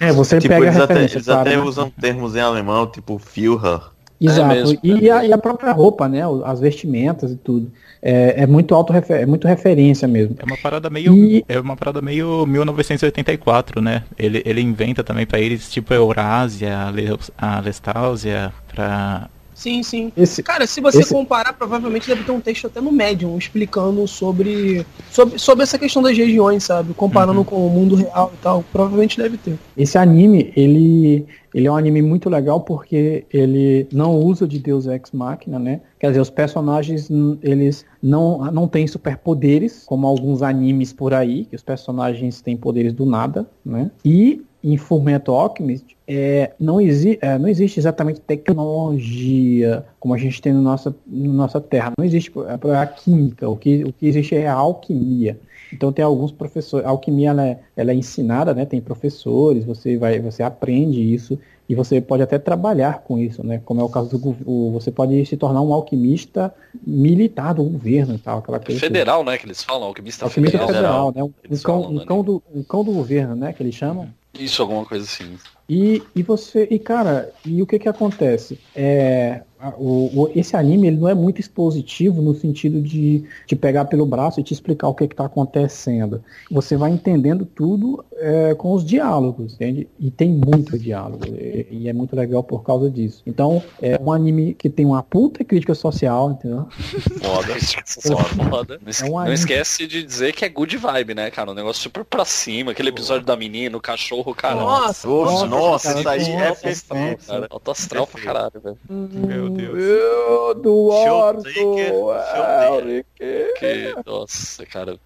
É, você tipo, pega a eles até, referência, eles claro, até né? usam termos em alemão, tipo Führer. Exato. mesmo, e, é a, e a própria roupa, né? As vestimentas e tudo. É, é muito auto é muito referência mesmo. É uma parada meio. E- É uma parada meio 1984, né? Ele, ele inventa também pra eles, tipo, a Eurásia, a Le- a Lestáusia, pra. Sim, sim. Esse, Cara, se você Esse- comparar, provavelmente deve ter um texto até no Medium explicando sobre, sobre, sobre essa questão das regiões, sabe? Comparando Uhum. com o mundo real e tal. Provavelmente deve ter. esse anime, ele, ele é um anime muito legal porque ele não usa de Deus Ex Machina, né? Quer dizer, os personagens, eles não, não têm superpoderes, como alguns animes por aí, que os personagens têm poderes do nada, né? E em Fullmetal Alchemist, é, não, exi é, não existe exatamente tecnologia como a gente tem no nossa, no nossa Terra. Não existe é, a química. O que, o que existe é a alquimia. Então tem alguns professores, a alquimia ela é, ela é ensinada, né? Tem professores, você vai, você aprende isso e você pode até trabalhar com isso, né? Como é o caso do o, você pode se tornar um alquimista militar do governo e tal, aquela coisa. Federal, né? Que eles falam, alquimista Alquimista federal. federal, né? Um, Eles cão, um, né? cão do, um cão do governo, né? Que eles chamam. Isso, alguma coisa assim. E, e você, e cara, e o que que acontece? É, o, o- esse anime ele não é muito expositivo no sentido de te pegar pelo braço e te explicar o que está acontecendo. Você vai entendendo tudo é, com os diálogos, entende? E tem muito diálogo e, e é muito legal por causa disso. Então é um anime que tem uma puta crítica social, entendeu? Foda. Só foda. Não, esque- É um não esquece de dizer que é good vibe, né, cara? Um negócio super pra cima. Aquele episódio da menina, o cachorro, cara. Nossa, Nossa, nossa, cara, isso aí é nossa, perfeito. Cara, alto astral pra caralho, velho. Meu Deus. Eduardo, Showtaker, Eric, Que, nossa, cara.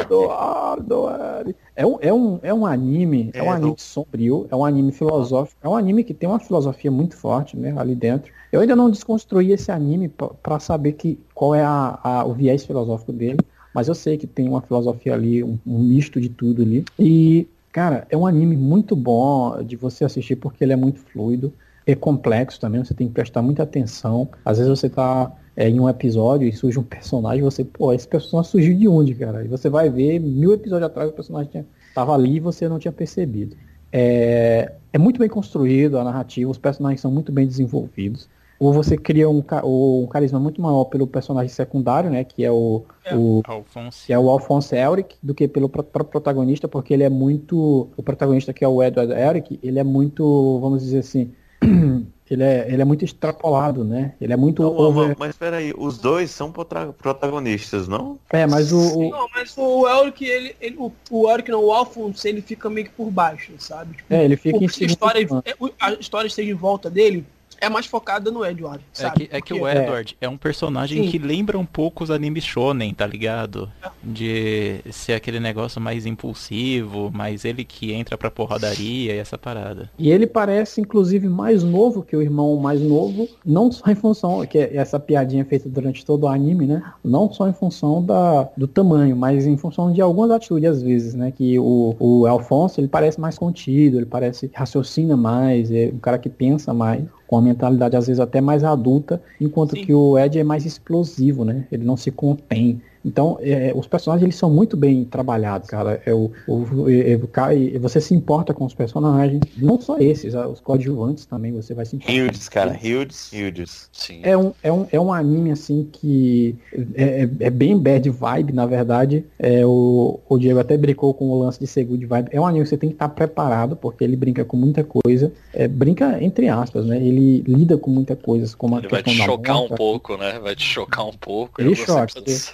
Eduardo, Eric. É um, é um, é um anime, é, um É, anime não. sombrio, é um anime filosófico, é um anime que tem uma filosofia muito forte, né, ali dentro. Eu ainda não desconstruí esse anime para saber que, qual é a, a- o viés filosófico dele, mas eu sei que tem uma filosofia ali, um, um misto de tudo ali. E, cara, é um anime muito bom de você assistir porque ele é muito fluido. É complexo também, você tem que prestar muita atenção. Às vezes você tá é, em um episódio e surge um personagem, você, pô, esse personagem surgiu de onde, cara? E você vai ver mil episódios atrás o personagem tinha, tava ali e você não tinha percebido. É, é muito bem construído a narrativa, os personagens são muito bem desenvolvidos. Ou você cria um, um carisma muito maior pelo personagem secundário, né? Que é o, É. o Alphonse. que é o Alphonse Elric, do que pelo próprio protagonista, porque ele é muito. O protagonista, que é o Edward Elric, ele é muito, vamos dizer assim. ele, é, ele é muito extrapolado, né? Ele é muito. Não, over- mas, peraí, os dois são protagonistas, não? É, mas o. o- Não, mas o Elric, ele, ele- o, o Elric não, o Alphonse, ele fica meio que por baixo, sabe? Tipo, É, ele fica em a história, é, a história esteja em volta dele, é mais focada no Edward, É sabe? que, é que Porque- o Edward é um personagem Sim. que lembra um pouco os animes shonen, tá ligado? De ser aquele negócio mais impulsivo, mas ele que entra pra porradaria e essa parada. E ele parece, inclusive, mais novo que o irmão mais novo, não só em função, que é essa piadinha feita durante todo o anime, né? Não só em função da, do tamanho, mas em função de algumas atitudes, às vezes, né? Que o, o Alfonso, ele parece mais contido, ele parece raciocina mais, é um cara que pensa mais, com a mentalidade, às vezes, até mais adulta, enquanto Sim. que o Ed é mais explosivo, né? Ele não se contém. Então, é, os personagens eles são muito bem trabalhados, cara. É o, o, é, o cara- e você se importa com os personagens, não só esses, ah, os coadjuvantes também, você vai se importar. Hildes, cara. Hildes, Hildes. Sim. É um, é, um, é um anime assim que é, é- é bem bad vibe, na verdade. É, o, o Diego até brincou com o lance de ser good vibe. É um anime que você tem que estar preparado, porque ele brinca com muita coisa. É, brinca entre aspas, né? Ele lida com muita coisa, como a Ele vai te chocar um pouco, né? Vai te chocar um pouco. Ele choca, disso.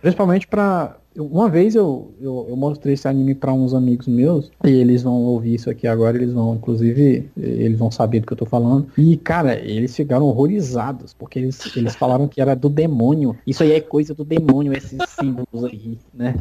Principalmente pra. Uma vez eu, eu, eu mostrei esse anime pra uns amigos meus, e eles vão ouvir isso aqui agora, eles vão, inclusive, eles vão saber do que eu tô falando. E, cara, eles ficaram horrorizados, porque eles, eles falaram que era do demônio. Isso aí é coisa do demônio, esses símbolos aí, né?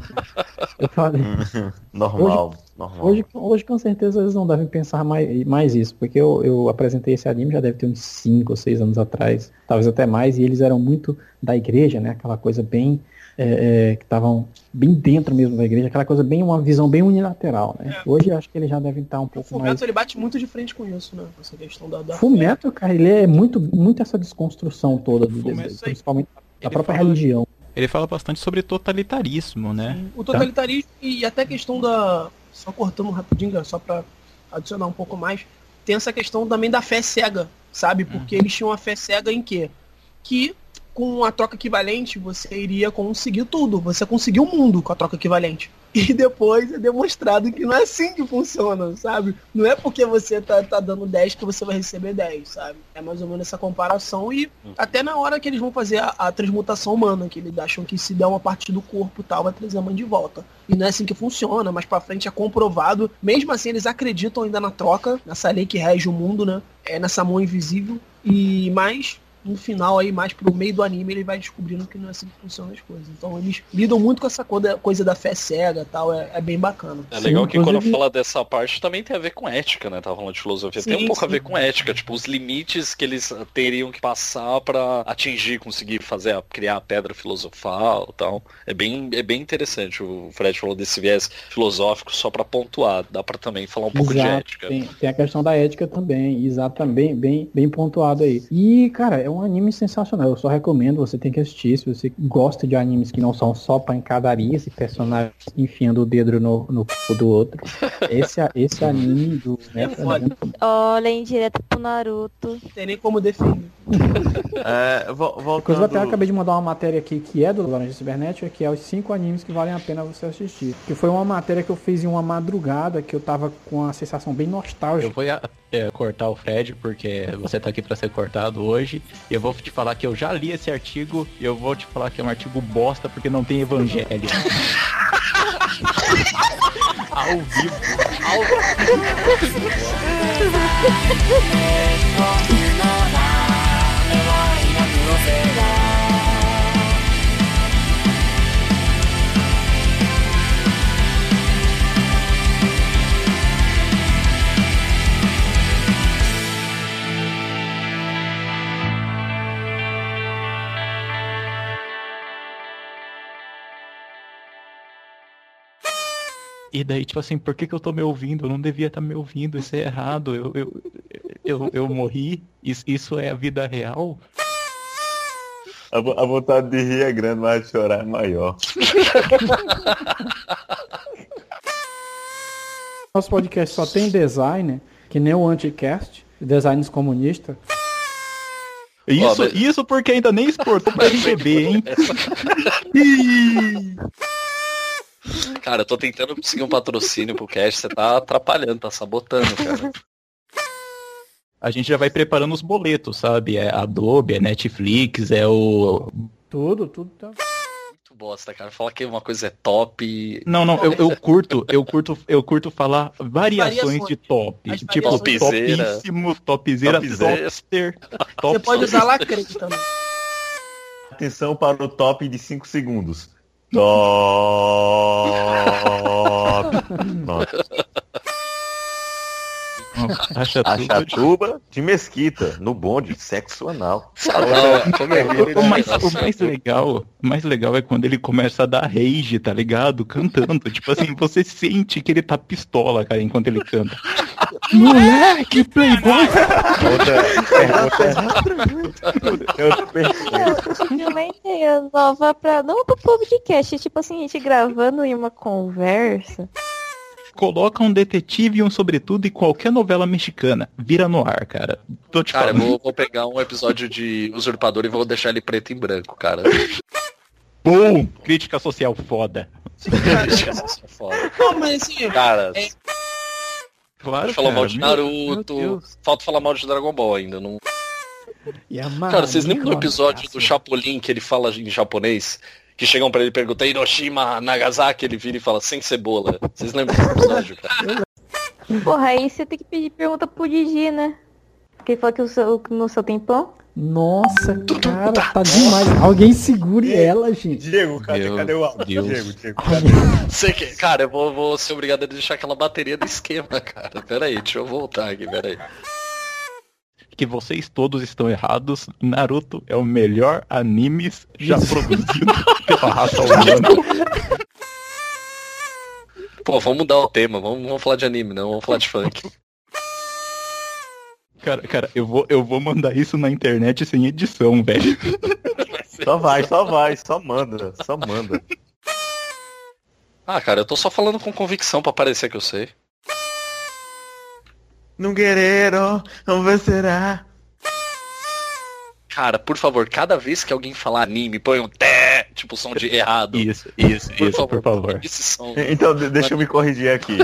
Eu falei. Normal, normal. Hoje, hoje, com certeza, eles não devem pensar mais, mais isso, porque eu, eu apresentei esse anime já deve ter uns 5 ou 6 anos atrás, talvez até mais, e eles eram muito da igreja, né? Aquela coisa bem. É, é, que estavam bem dentro mesmo da igreja, aquela coisa bem, uma visão bem unilateral, né? Hoje eu acho que eles já devem estar um O pouco Fullmetal mais. ele bate muito de frente com isso, né? Com essa questão da. da Fullmetal, cara, ele é muito, muito essa desconstrução toda, do, Fullmetal- principalmente da Ele própria fala- religião. Ele fala bastante sobre totalitarismo, né? O totalitarismo e até a questão da. Só cortando rapidinho, cara, só pra adicionar um pouco mais. Tem essa questão também da fé cega, sabe? Porque eles tinham a fé cega em quê? Que com a troca equivalente você iria conseguir tudo. Você conseguiu o mundo com a troca equivalente. E depois é demonstrado que não é assim que funciona, sabe? Não é porque você tá, tá dando 10 que você vai receber 10, sabe? É mais ou menos essa comparação. E até na hora que eles vão fazer a, a transmutação humana, que eles acham que se der uma parte do corpo e tal, vai trazer a mãe de volta. E não é assim que funciona, mas pra frente é comprovado. Mesmo assim, eles acreditam ainda na troca, nessa lei que rege o mundo, né? É nessa mão invisível. E mais no final aí, mais pro meio do anime, ele vai descobrindo que não é assim que funcionam as coisas. Então eles lidam muito com essa coisa, coisa da fé cega e tal, é, é bem bacana. É legal que quando inclusive- fala dessa parte também tem a ver com ética, né? Tava falando de filosofia. tem Sim, um pouco a sim. ver com ética, tipo, os limites que eles teriam que passar pra atingir, conseguir fazer, a- criar a pedra filosofal e tal. É bem, é bem interessante. O Fred falou desse viés filosófico só pra pontuar. Dá pra também falar um pouco de Exato, ética. Tem, tem a questão da ética também, exato, bem, bem, bem pontuado aí. E, cara, é um anime sensacional. Eu só recomendo, você tem que assistir. Se você gosta de animes que não são só pancadaria, esse personagem enfiando o dedo no, no cu do outro. Esse, esse anime do Metro é foda. muito bom. Olha, indireto pro Naruto. Não tem nem como definir. É, vo- Inclusive, voltando... até acabei de mandar uma matéria aqui que é do Laranja Cibernética, que é os cinco animes que valem a pena você assistir. Que foi uma matéria que eu fiz em uma madrugada, que eu tava com uma sensação bem Eu nostálgica. vou é, cortar o Fred, porque você tá aqui pra ser cortado hoje. E eu vou te falar que eu já li esse artigo e eu vou te falar que é um artigo bosta porque não tem evangelho. Ao vivo. E daí, tipo assim, por que, que eu tô me ouvindo? Eu não devia estar me ouvindo, isso é errado. Eu, eu, eu, eu morri, isso, isso é a vida real. A, a vontade de rir é grande, mas de chorar é maior. Nosso podcast só tem designer, que nem o Anticast, designs comunistas. Isso, mas- isso porque ainda nem exportou pra RGB, hein? Cara, eu tô tentando conseguir um patrocínio pro cast, você tá atrapalhando, tá sabotando, cara. A gente já vai preparando os boletos, sabe? É Adobe, é Netflix, é o. Tudo, tudo tá. Muito bosta, cara. Fala que uma coisa é top. Não, não, eu, eu curto, eu curto, eu curto falar variações Variações. de top. As Tipo, variações. Topzera. topíssimo, topzera, Topzera. topster. Você top- pode usar lacrete também. Atenção para o top de 5 segundos. Top. Pronto. Acha A tudo. chatuba de mesquita, no bonde, sexo anal. O mais, o mais legal, o mais legal é quando ele começa a dar rage, tá ligado? Cantando. Tipo assim, você sente que ele tá pistola, cara, enquanto ele canta. Moleque, playboy! Outra pergunta. Ideia nova pra. Não pro podcast, tipo assim, a gente gravando em uma conversa. Coloca um detetive e um sobretudo em qualquer novela mexicana. Vira no ar, cara. Tô te Cara, eu falando. vou, vou pegar um episódio de Usurpador e vou deixar ele preto e branco, cara. Bom! Crítica social foda. Foda. Não, mas assim, Cara, Claro, falou mal de Naruto. meu. Falta falar mal de Dragon Ball ainda. Não... Cara, vocês lembram do episódio do Chapolin que ele fala em japonês? Que chegam pra ele e perguntam Hiroshima, Nagasaki, ele vira e fala sem cebola. Vocês lembram desse episódio, cara? Porra, aí você tem que pedir pergunta pro Didi, né? Porque ele falou que o seu, que no seu tempão. Nossa, cara, tá demais. Alguém segure ela, gente. Diego, cadê, Meu cadê o áudio? Diego, Diego. Você que... Cara, eu vou, vou ser obrigado a deixar aquela bateria do esquema, cara. Pera aí, deixa eu voltar aqui, pera aí. Que vocês todos estão errados. Naruto é o melhor anime já produzido pela raça humana. Pô, vamos mudar o tema, vamos, vamos falar de anime, não, vamos falar de funk. Cara, cara, eu vou, eu vou mandar isso na internet sem edição, velho. Só vai, só vai, só manda, só manda. Ah, cara, eu tô só falando com convicção pra parecer que eu sei. Não querero, não vencerá. Cara, por favor, cada vez que alguém falar anime, põe um té, tipo som de errado. Isso, isso, Por isso, favor, por favor. Esse som. Então, de- deixa eu me corrigir aqui.